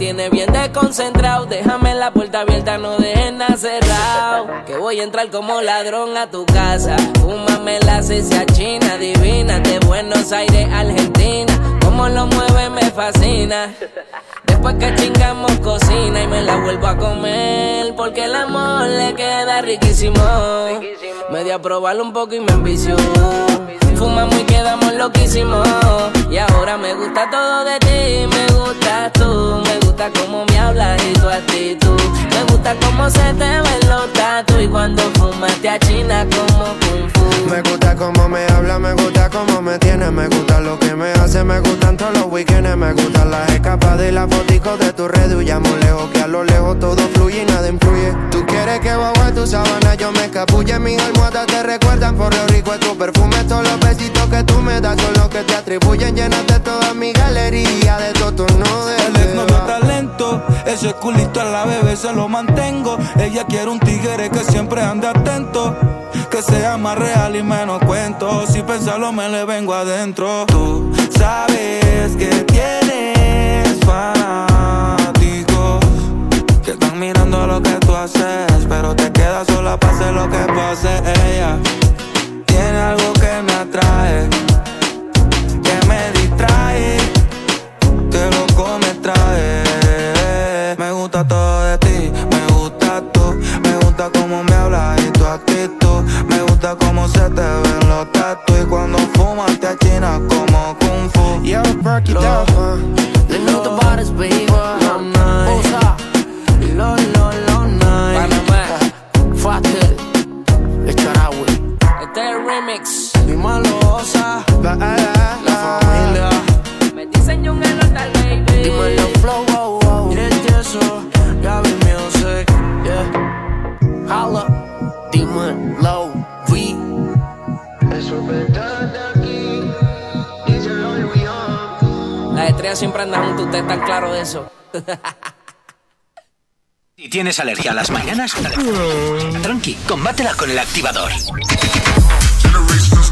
tiene bien desconcentrado. Déjame la puerta abierta, no dejes nada cerrado. Que voy a entrar como ladrón a tu casa. Fúmame la cecia china, divina, de Buenos Aires, Argentina. Como lo mueve me fascina. Después que chingamos cocina y me la vuelvo a comer Porque el amor le queda riquísimo Me di a probarlo un poco y me envició Fumamos y quedamos loquísimos Y ahora me gusta todo de ti, me gustas tú Me gusta cómo me hablas y tu actitud. Me gusta cómo se te ven los tatu Y cuando fumas te achinas como kung fu. Me gusta cómo me habla, me gusta cómo me tiene, me gusta lo que me hace, me gustan todos los weekends, me gustan las escapadas y las foticos de tu red, huyamos lejos, que a lo lejos todo fluye y nada influye. Tú quieres que bajo a tu sábana yo me escapulle, mis almohadas te recuerdan por lo rico de tu perfume, todos los besitos que tú me das son los que te atribuyen, llenaste toda mi galería de El ex no dio talento, ese culito a la bebé se lo mantengo. Ella quiere un tigre que siempre ande atento, que sea más real y menos cuento. Si pensarlo me le vengo adentro. Tú sabes que tienes fanáticos que están mirando lo que tú haces, pero te quedas sola para hacer lo que pase. Ella tiene algo que me atrae, que me distrae que loco me trae. Me gusta todo de ti, me gusta tú, me gusta cómo me hablas y tu actitud. Me gusta cómo se te ven los tatu y cuando fumas te achinas como kung fu. Yo, break it down. Let me know the bodies, baby. Es el remix Dímelo, Osa. La, la, la familia. Me diseño un tal baby Dímelo, flow, wow, wow. El yeso. Gaby Music. Yeah. Holla. Dímelo, V. Eso es. Las estrellas siempre andan juntos, ustedes están claros de eso Si tienes alergia a las mañanas, tranqui, combátela con el activador. generations.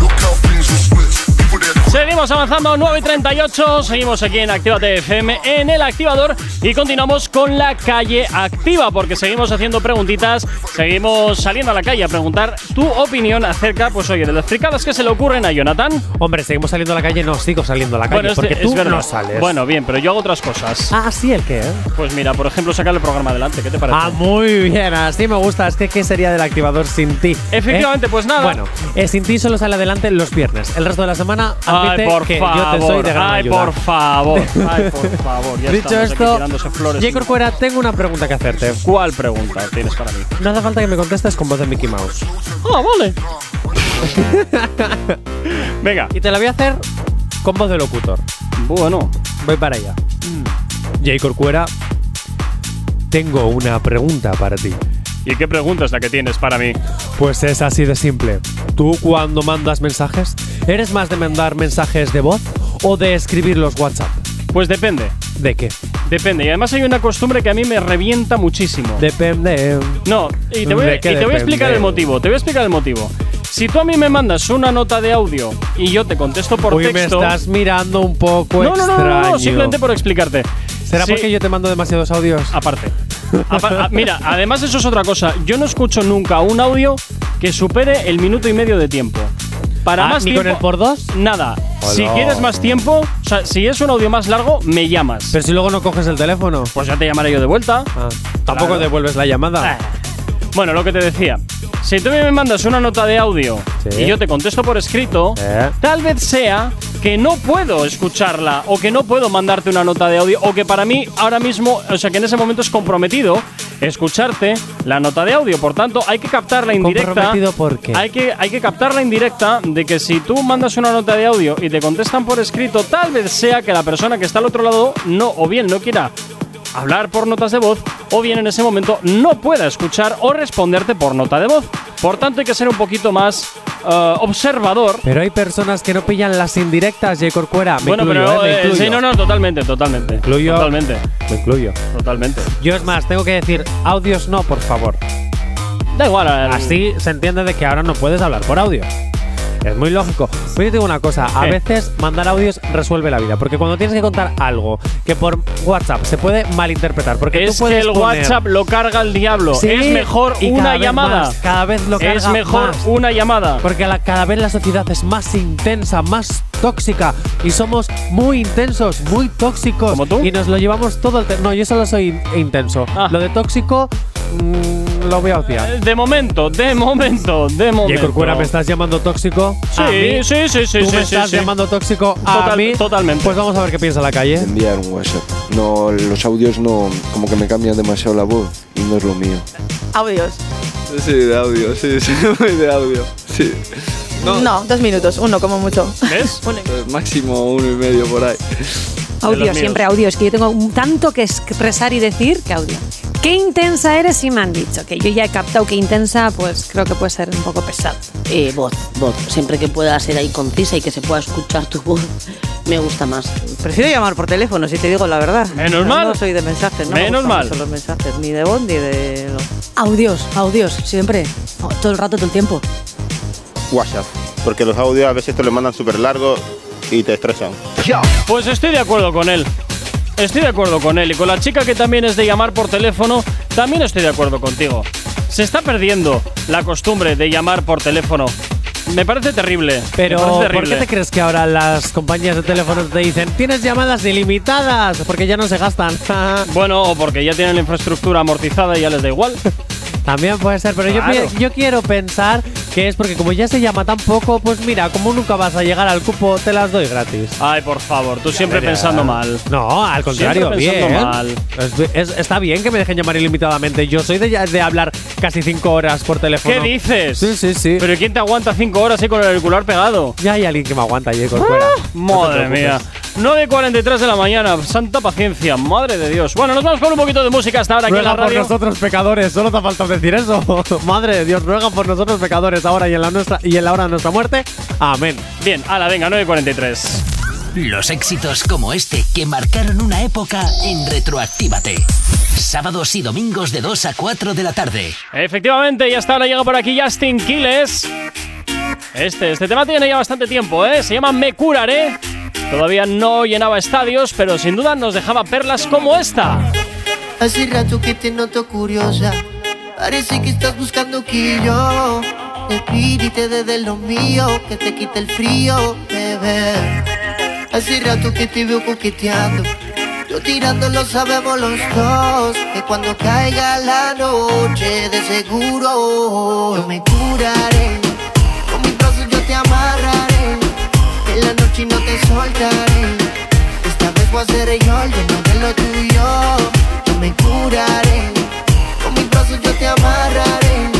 Look how things will switch. Seguimos avanzando, 9 y 38. Seguimos aquí en Actívate FM en el activador y continuamos con la calle activa porque seguimos haciendo preguntitas, seguimos saliendo a la calle a preguntar tu opinión acerca, pues oye, de las fricadas que se le ocurren a Jonathan. Hombre, seguimos saliendo a la calle, no, sigo saliendo a la calle Bueno, porque es tú no sales. Bueno, bien, pero yo hago otras cosas. Ah, sí, ¿el qué? Pues mira, por ejemplo, sacar el programa adelante, ¿qué te parece? Ah, muy bien, así me gusta. Es que, ¿qué sería del activador sin ti? Efectivamente, ¿Eh? pues nada. Bueno, eh, sin ti solo sale adelante los viernes. El resto de la semana, Ay, por que favor. yo te soy de gran Ay, ayuda. por favor. Ay, por favor. Ya Dicho esto. J. Corcuera, tengo una pregunta que hacerte. ¿Cuál pregunta tienes para mí? No hace falta que me contestes con voz de Mickey Mouse. Ah, vale. Venga. Y te la voy a hacer con voz de locutor. Bueno. Voy para allá. Jay Corcuera, tengo una pregunta para ti. ¿Y qué pregunta es la que tienes para mí? Pues es así de simple. ¿Tú cuando mandas mensajes, eres más de mandar mensajes de voz o de escribir los WhatsApp? Pues depende. ¿De qué? Depende. Y además hay una costumbre que a mí me revienta muchísimo. Depende. No, y te voy, ¿De y qué te voy a explicar el motivo. Te voy a explicar el motivo. Si tú a mí me mandas una nota de audio y yo te contesto por Uy, me texto. estás mirando un poco no, no, no, extraño. no, no, simplemente por explicarte. ¿Será Sí, porque yo te mando demasiados audios? Aparte. A- Mira, además eso es otra cosa. Yo no escucho nunca un audio que supere el minuto y medio de tiempo. Para Ah, más ¿ni tiempo, con el por dos? Nada. Si quieres más tiempo, o sea, si es un audio más largo, me llamas. Pero si luego no coges el teléfono. Pues ya te llamaré yo de vuelta. Ah, Tampoco Claro. devuelves la llamada. Bueno, lo que te decía. Si tú me mandas una nota de audio Sí. y yo te contesto por escrito, Eh. tal vez sea que no puedo escucharla o que no puedo mandarte una nota de audio o que para mí ahora mismo, o sea, que en ese momento es comprometido escucharte la nota de audio. Por tanto, hay que captarla indirecta. ¿Comprometido por qué? Hay que, hay que captarla indirecta de que si tú mandas una nota de audio y te contestan por escrito, tal vez sea que la persona que está al otro lado no o bien no quiera hablar por notas de voz o bien en ese momento no pueda escuchar o responderte por nota de voz. Por tanto, hay que ser un poquito más eh, observador. Pero hay personas que no pillan las indirectas, Jay Corcuera. Me bueno, incluyo, pero ¿eh? Me eh, incluyo. sí, no, no, totalmente, totalmente. Me incluyo. Totalmente, Me incluyo. totalmente. Yo es más, tengo que decir audios no, por favor. Da igual. el- Así se entiende de que ahora no puedes hablar por audio. Es muy lógico. Pero yo te digo una cosa, a veces mandar audios resuelve la vida, porque cuando tienes que contar algo que por WhatsApp se puede malinterpretar, porque es tú puedes que el poner- WhatsApp lo carga el diablo. Sí, es mejor y una llamada. más, cada vez lo es carga mejor más. una llamada. Porque la- cada vez la sociedad es más intensa, más tóxica y somos muy intensos, muy tóxicos. ¿Como tú? Y nos lo llevamos todo el No, yo solo soy in- intenso. Ah. Lo de tóxico mm, lo voy a odiar. De momento, de momento, de momento. Oye, Corcuera, ¿me estás llamando tóxico? Sí, ¿A mí? sí, sí, sí, ¿Tú sí, me sí, estás sí. llamando tóxico a Total- mí? totalmente. Pues vamos a ver qué piensa la calle. Enviar un WhatsApp. No, los audios no, como que me cambian demasiado la voz y no es lo mío. Audios. Sí, de audio, sí, sí, muy de audio. Sí. No. dos minutos, uno como mucho. ¿Ves? Uno. Pues máximo uno y medio por ahí. Audio, siempre audio. Es que yo tengo tanto que expresar y decir que audio. Qué intensa eres y me han dicho que yo ya he captado que intensa, pues creo que puede ser un poco pesado. Eh, voz, voz. Siempre que pueda ser ahí concisa y que se pueda escuchar tu voz, me gusta más. Prefiero llamar por teléfono, si te digo la verdad. Menos No, mal. No soy de mensajes, no me Menos gustan mal. mucho los mensajes, ni de voz ni de... lo- Audios, audios, siempre. Oh, Todo el rato, todo el tiempo. WhatsApp. Porque los audios a veces te los mandan súper largos y te estresan. Pues estoy de acuerdo con él. Estoy de acuerdo con él. Y con la chica que también es de llamar por teléfono, también estoy de acuerdo contigo. Se está perdiendo la costumbre de llamar por teléfono. Me parece terrible. Pero, parece ¿por terrible. qué te crees que ahora las compañías de teléfono te dicen tienes llamadas ilimitadas? Porque ya no se gastan. Bueno, o porque ya tienen la infraestructura amortizada y ya les da igual. También puede ser, pero Claro. yo, quiero pensar que es porque como ya se llama tan poco, pues mira, como nunca vas a llegar al cupo, te las doy gratis. Ay, por favor, tú siempre Mira. pensando mal. No, al contrario, Siempre pensando bien. mal. Es- es- está bien que me dejen llamar ilimitadamente. Yo soy de, de hablar casi cinco horas por teléfono. ¿Qué dices? Sí, sí, sí. ¿Pero quién te aguanta cinco horas ahí con el auricular pegado? Ya hay alguien que me aguanta allí con fuera. Madre mía. 9.43 de la mañana, santa paciencia, madre de Dios. Bueno, nos vamos con un poquito de música hasta ahora aquí en Ruega la por radio. nosotros pecadores, solo te ha faltado decir eso. Madre de Dios, ruega por nosotros pecadores ahora y en la nuestra y en la hora de nuestra muerte. Amén. Bien, ala, venga, 9.43. Los éxitos como este que marcaron una época en Retroactívate. Sábados y domingos de 2 a 4 de la tarde. Efectivamente, y hasta ahora llega por aquí Justin Quiles. Este, este tema tiene ya bastante tiempo, ¿eh? Se llama Me Curaré. Todavía no llenaba estadios, pero sin duda nos dejaba perlas como esta. Hace rato que te noto curiosa. Parece que estás buscando que yo te pide y lo mío, que te quite el frío, bebé. Hace rato que te veo coqueteando. Yo tirando lo sabemos los dos. Que cuando caiga la noche, de seguro yo me curaré. Con mis brazos yo te amarraré. Noche no te soltaré. Esta vez voy a ser yo el dueño de lo tuyo. Yo me curaré. Con mis brazos yo te amarraré.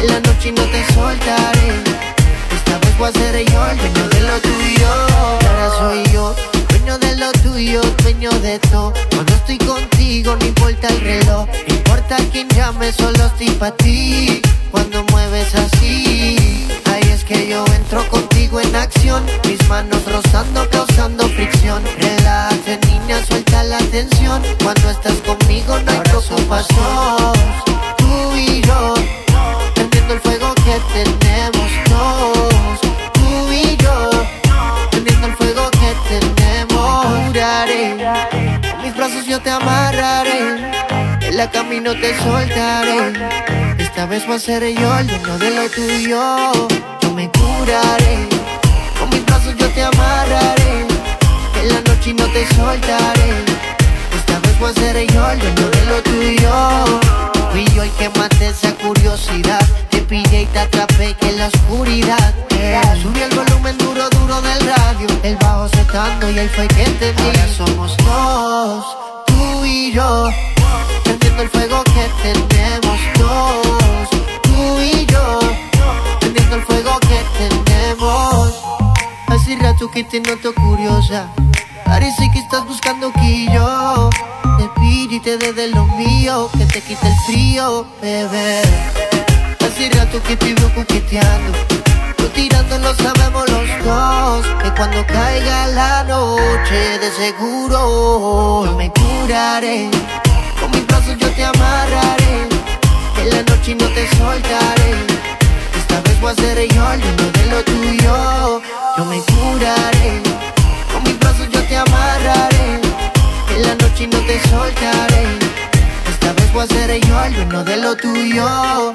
En la noche no te soltaré. Esta vez voy a ser yo el dueño de lo tuyo. Ahora soy yo, dueño de tuyo, dueño de todo. Cuando estoy contigo, no importa el reloj. No importa quién llame, solo estoy para ti. Cuando mueves así, ahí es que yo entro contigo en acción. Mis manos rozando, causando fricción. Relájate, niña, suelta la tensión. Cuando estás conmigo, no hay preocupación. Tú y yo, prendiendo el fuego que tenemos dos. Tú y yo, Juraré, con mis brazos yo te amarraré. En la camino te soltaré. Esta vez voy a ser yo el dueño de lo tuyo. Yo me curaré. Con mis brazos yo te amarraré. En la noche no te soltaré. Esta vez voy a ser yo el dueño de lo tuyo. Fui yo el que maté esa curiosidad. Pillé y te atrapé que en la oscuridad. eh. Subí el volumen duro, duro del radio. El bajo secando y ahí fue que te vi. Ahora somos dos, tú y yo. Prendiendo el fuego que tenemos dos. Tú y yo. Prendiendo el fuego que tenemos. Hace rato que te noto curiosa. Parece que estás buscando que yo te y te dé de lo mío, que te quite el frío, bebé. Hace que te veo coqueteando. Tú tirando sabemos los dos. Que cuando caiga la noche, de seguro yo me curaré. Con mis brazos yo te amarraré. En la noche no te soltaré. Esta vez voy a ser yo el dueño de lo tuyo. Yo me curaré. Con mis brazos yo te amarraré. En la noche no te soltaré. Esta vez voy a ser yo el dueño de lo tuyo.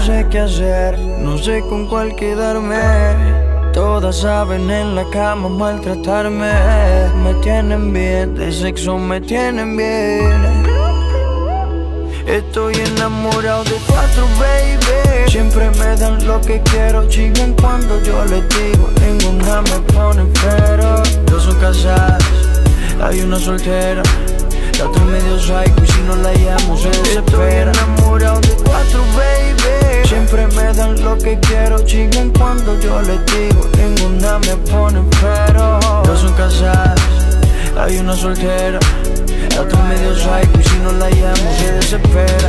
Sé qué hacer, no sé con cuál quedarme. Todas saben en la cama maltratarme. Me tienen bien, de sexo me tienen bien. Estoy enamorado de cuatro, baby. Siempre me dan lo que quiero, chigan cuando yo les digo. Ninguna me pone pero. Dos son casadas, hay una soltera. La otra medio psycho y si no la llamo se desespera. Estoy enamorado de cuatro, baby. Siempre me dan lo que quiero, chigan cuando yo les digo. Ninguna me pone pero. Dos son casadas, hay una soltera. La otra medio psycho y si no la llamo se desespera.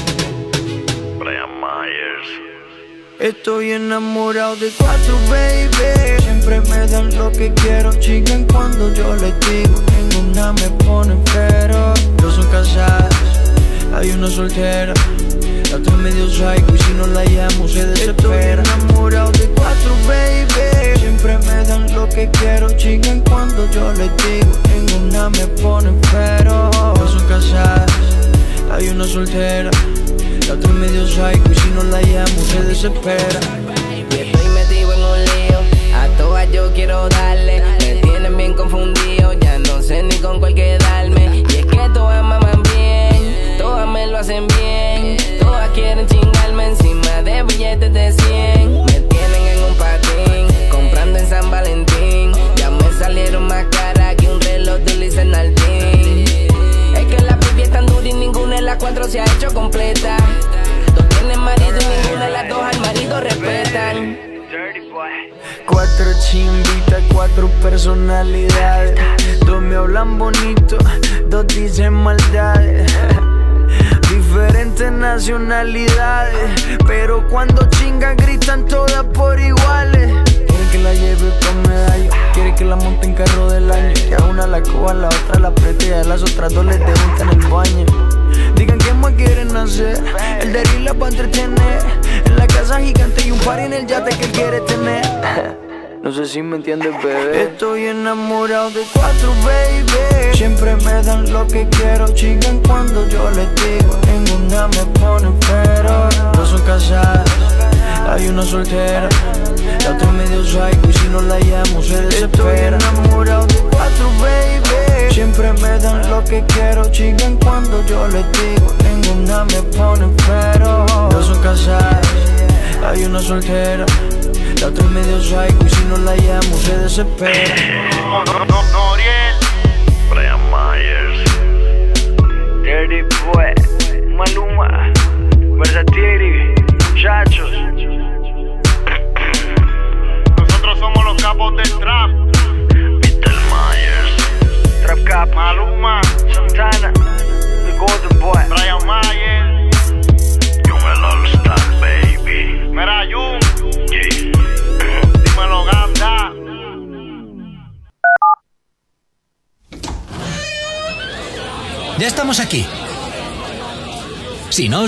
Brian Myers Estoy enamorado de cuatro, baby. Siempre me dan lo que quiero, chican cuando yo les digo. Ninguna me pone pero. Dos son casadas, hay una soltera. La otra medio psycho y si no la llamo se desespera. Estoy enamorado de cuatro, baby. Siempre me dan lo que quiero, chican cuando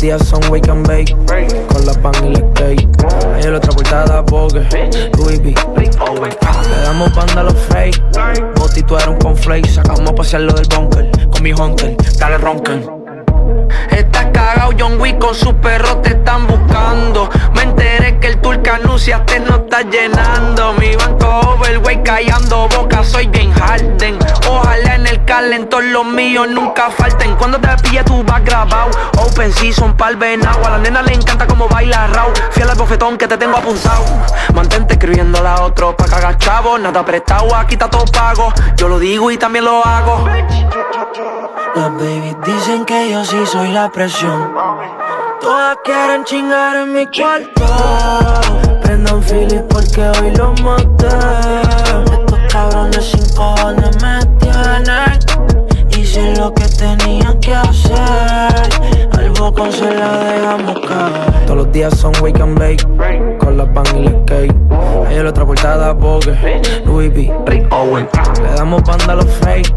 Días son wake and bake. Con la pan y la cake Ayer otra portada Vogue. Louis V. Le damos banda a los fake. Boti tú eres un conflake Sacamos a pasearlo del bunker. Con mi hunter Dale roncan John Wick con sus perros te están buscando. Me enteré que el tour que anunciaste no está llenando. Mi banco overweight callando boca soy bien Harden. Ojalá en el calentor los míos nunca falten. Cuando te pille tú vas grabado Open season pa'l venado A la nena le encanta como baila raw Fiel al bofetón que te tengo apuntado Mantente escribiendo a otro pa' cagar chavo. Nada prestado, aquí está todo pago. Yo lo digo y también lo hago Las babies dicen que yo sí soy la presión. Todas quieren chingar en mi cuarto. Prendan Philly porque hoy lo maté. Estos cabrones sin cojones me tienen. Hice lo que tenía que hacer. Bocón se la dejamos caer. Todos los días son wake and bake. Con la pan y la cake. Ayer otra portada Vogue. Louis V. Rick Owen. Le damos banda a los fake.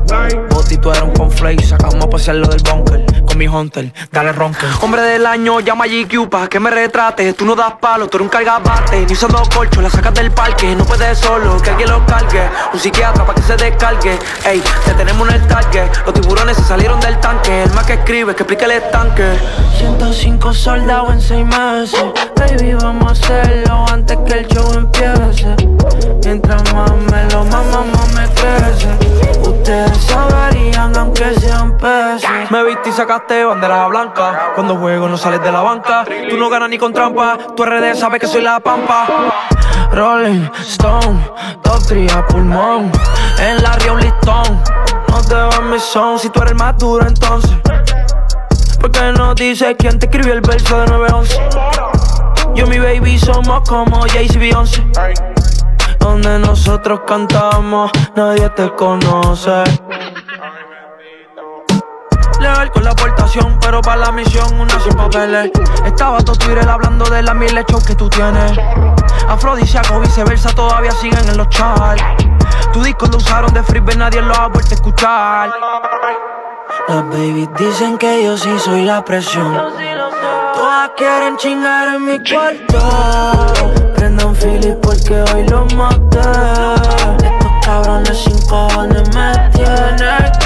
Boti tú eres un conflake. Sacamos a pasearlo del bunker. Con mi hunter. Dale ronca. Hombre del año, llama a GQ pa' que me retrate. Tú no das palo, tú eres un cargabate. Ni usando colcho, la sacas del parque. No puedes solo, que alguien lo cargue. Un psiquiatra pa' que se descargue. Ey, te tenemos en el target. Los tiburones se salieron del tanque. El más que escribe, que explique el estanque. 105 soldados en 6 meses. Baby, vamos a hacerlo antes que el show empiece. Mientras más me lo mama, más me crece. Ustedes saberían aunque sean peces. Me viste y sacaste bandera blanca. Cuando juego no sales de la banca. Tú no ganas ni con trampa. Tu RD sabe que soy la pampa. Rolling Stone, top 3 a pulmón. En la ría un listón. No te va mi son si tú eres el más duro entonces. Porque no dices quién te escribió el verso de 911. Yo y mi baby somos como Jay-Z Beyoncé. Donde nosotros cantamos, nadie te conoce. Legal con la aportación, pero para la misión una sin papeles. Estaba todo Twitter hablando de las mil hechos que tú tienes. Afrodisíaco, viceversa, todavía siguen en los charts. Tu disco lo usaron de freebie, nadie lo ha vuelto a escuchar. Las babies dicen que yo sí soy la presión. Todas quieren chingar en mi cuarto. Prendan Philip porque hoy lo maté. Estos cabrones sin cojones me tienen.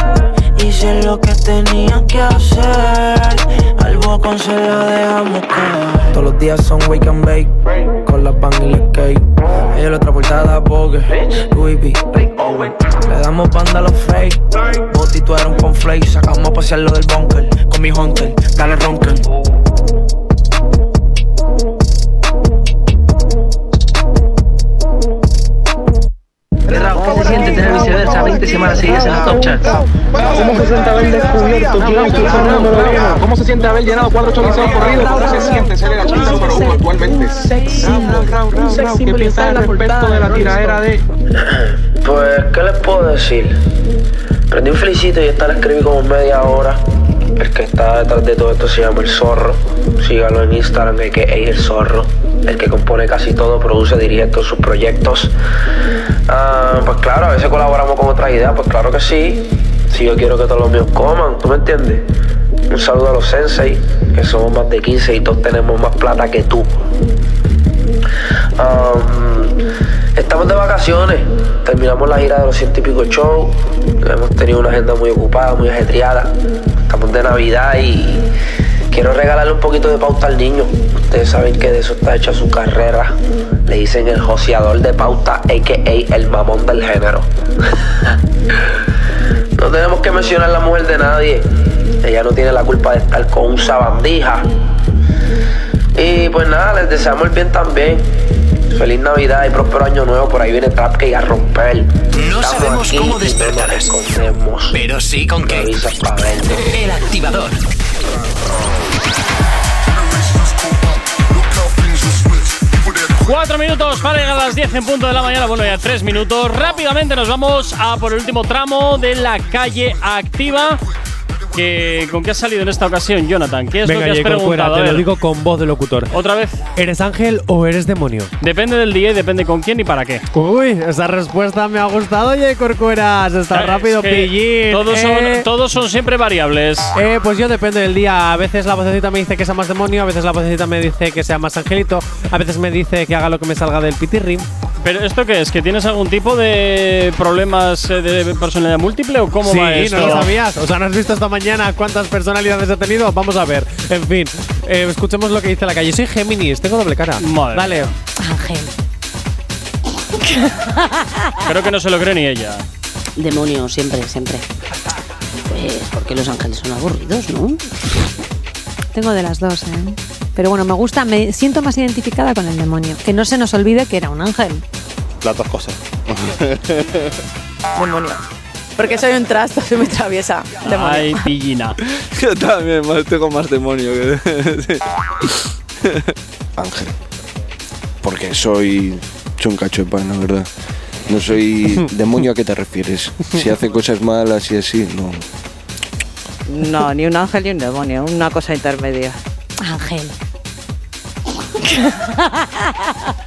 Hice lo que tenía que hacer. Al bocón se la dejamos caer. Todos los días son wake and bake. Con las bang y la cake. Ella la otra portada Vogue. Louis V. Le damos banda a los fake. Boti, tú eres un conflake. Sacamos a pasear lo del bunker. Con mi hunter. Dale ronken. ¿Qué se siente tener viceversa 20 semanas seguidas en los top charts? ¿Cómo se siente haber descubierto número uno? ¿Cómo se siente haber llenado cuatro choriceos corridos? ¿Cómo se siente ser el artista número uno actualmente? Sex ¿Qué piensas al respecto de la tiradera de...? Pues, ¿qué les puedo decir? Prendí un felicito y esta la escribí como media hora. El que está detrás de todo esto se llama El Zorro. Sígalo en Instagram, que es El Zorro. El que compone casi todo, produce, dirige todos sus proyectos. Ah, pues claro, a veces colaboramos con otras ideas, pues claro que sí. Si yo quiero que todos los míos coman, ¿tú me entiendes? Un saludo a los sensei, que somos más de 15 y todos tenemos más plata que tú. Um, estamos de vacaciones, terminamos la gira de los ciento y shows, hemos tenido una agenda muy ocupada, muy ajetreada, estamos de Navidad y quiero regalarle un poquito de pauta al niño. Ustedes saben que de eso está hecha su carrera. Le dicen el joseador de pauta, a.k.a. el mamón del género. no tenemos que mencionar la mujer de nadie. Ella no tiene la culpa de estar con un sabandija. Y pues nada, les deseamos el bien también. Feliz Navidad y próspero año nuevo. Por ahí viene Trap que a romper. No Estamos sabemos aquí cómo y despertar no nos esto, escondemos. pero sí con qué. El activador. Cuatro minutos para llegar a las 10 en punto de la mañana. Bueno, ya tres minutos. Rápidamente nos vamos a por el último tramo de la calle activa. Que, ¿Con qué has salido en esta ocasión, Jonathan? ¿Qué es Venga, lo que has Jacob, preguntado? Te lo digo con voz de locutor. ¿Otra vez? ¿Eres ángel o eres demonio? Depende del día y depende con quién y para qué. Uy, esa respuesta me ha gustado, Jay Corcueras. Está Es rápido, que pillín. Todos, Eh, son, todos son siempre variables. Eh, pues yo depende del día. A veces la vocecita me dice que sea más demonio, a veces la vocecita me dice que sea más angelito, a veces me dice que haga lo que me salga del pitirri. ¿Pero esto qué es? ¿Que tienes algún tipo de problemas eh, de personalidad múltiple o cómo sí, va esto? no lo sabías. O sea, ¿no has visto esta mañana cuántas personalidades he tenido? Vamos a ver. En fin, eh, escuchemos lo que dice la calle. Soy Géminis, tengo doble cara. Madre Dale. Ángel. Creo que no se lo cree ni ella. Demonio, siempre, siempre. Pues porque los ángeles son aburridos, ¿no? Tengo de las dos, ¿eh? Pero bueno, me gusta, me siento más identificada con el demonio. Que no se nos olvide que era un ángel. Las dos cosas. Demonio. Porque soy un trasto, soy muy traviesa. Demonio. Ay, pillina. Yo también, más, tengo más demonio que. sí. Ángel. Porque soy. Soy un cacho de pan, la verdad. No soy. ¿Demonio a qué te refieres? Si hace cosas malas y así, no. No, ni un ángel ni un demonio, una cosa intermedia. Ángel.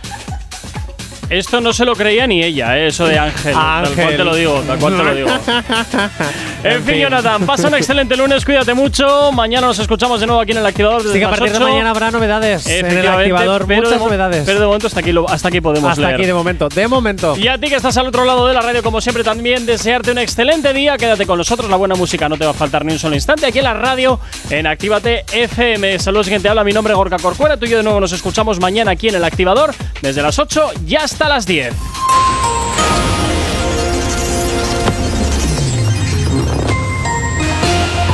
Esto no se lo creía ni ella, ¿eh? eso de Ángel. Tal cual te lo digo, tal cual te lo digo. En, fin. Jonathan, pasa un excelente lunes, cuídate mucho. Mañana nos escuchamos de nuevo aquí en el activador. Así que a partir de 8. mañana habrá novedades en el activador. Muchas de novedades. Pero de momento hasta aquí, lo- hasta aquí podemos Hasta leer. aquí de momento. De momento. Y a ti que estás al otro lado de la radio, como siempre, también desearte un excelente día. Quédate con nosotros, la buena música no te va a faltar ni un solo instante aquí en la radio, en Actívate FM. Saludos, quien te habla, mi nombre es Gorka Corcuera. Tú y yo de nuevo nos escuchamos mañana aquí en el activador, desde las 8 y hasta las 10.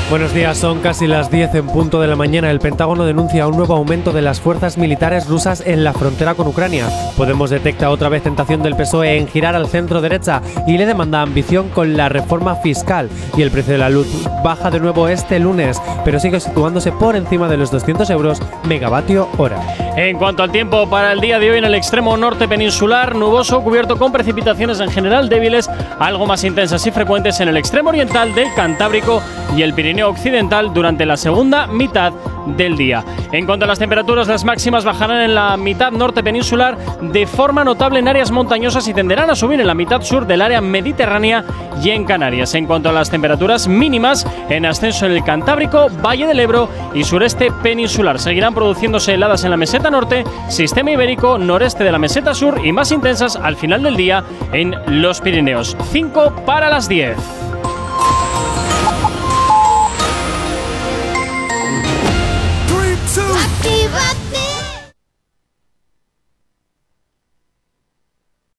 Buenos días, son casi las 10 en punto de la mañana. El Pentágono denuncia un nuevo aumento de las fuerzas militares rusas en la frontera con Ucrania. Podemos detecta otra vez tentación del PSOE en girar al centro derecha y le demanda ambición con la reforma fiscal. Y el precio de la luz baja de nuevo este lunes, pero sigue situándose por encima de los 200 euros megavatio hora. En cuanto al tiempo para el día de hoy en el extremo norte peninsular, nuboso, cubierto con precipitaciones en general débiles, algo más intensas y frecuentes en el extremo oriental del Cantábrico y el Occidental durante la segunda mitad del día. En cuanto a las temperaturas, las máximas bajarán en la mitad norte peninsular de forma notable en áreas montañosas y tenderán a subir en la mitad sur del área mediterránea y en Canarias. En cuanto a las temperaturas mínimas, en ascenso en el Cantábrico, Valle del Ebro y sureste peninsular. Seguirán produciéndose heladas en la meseta norte, sistema ibérico, noreste de la meseta sur y más intensas al final del día en los Pirineos. 5 para las 10.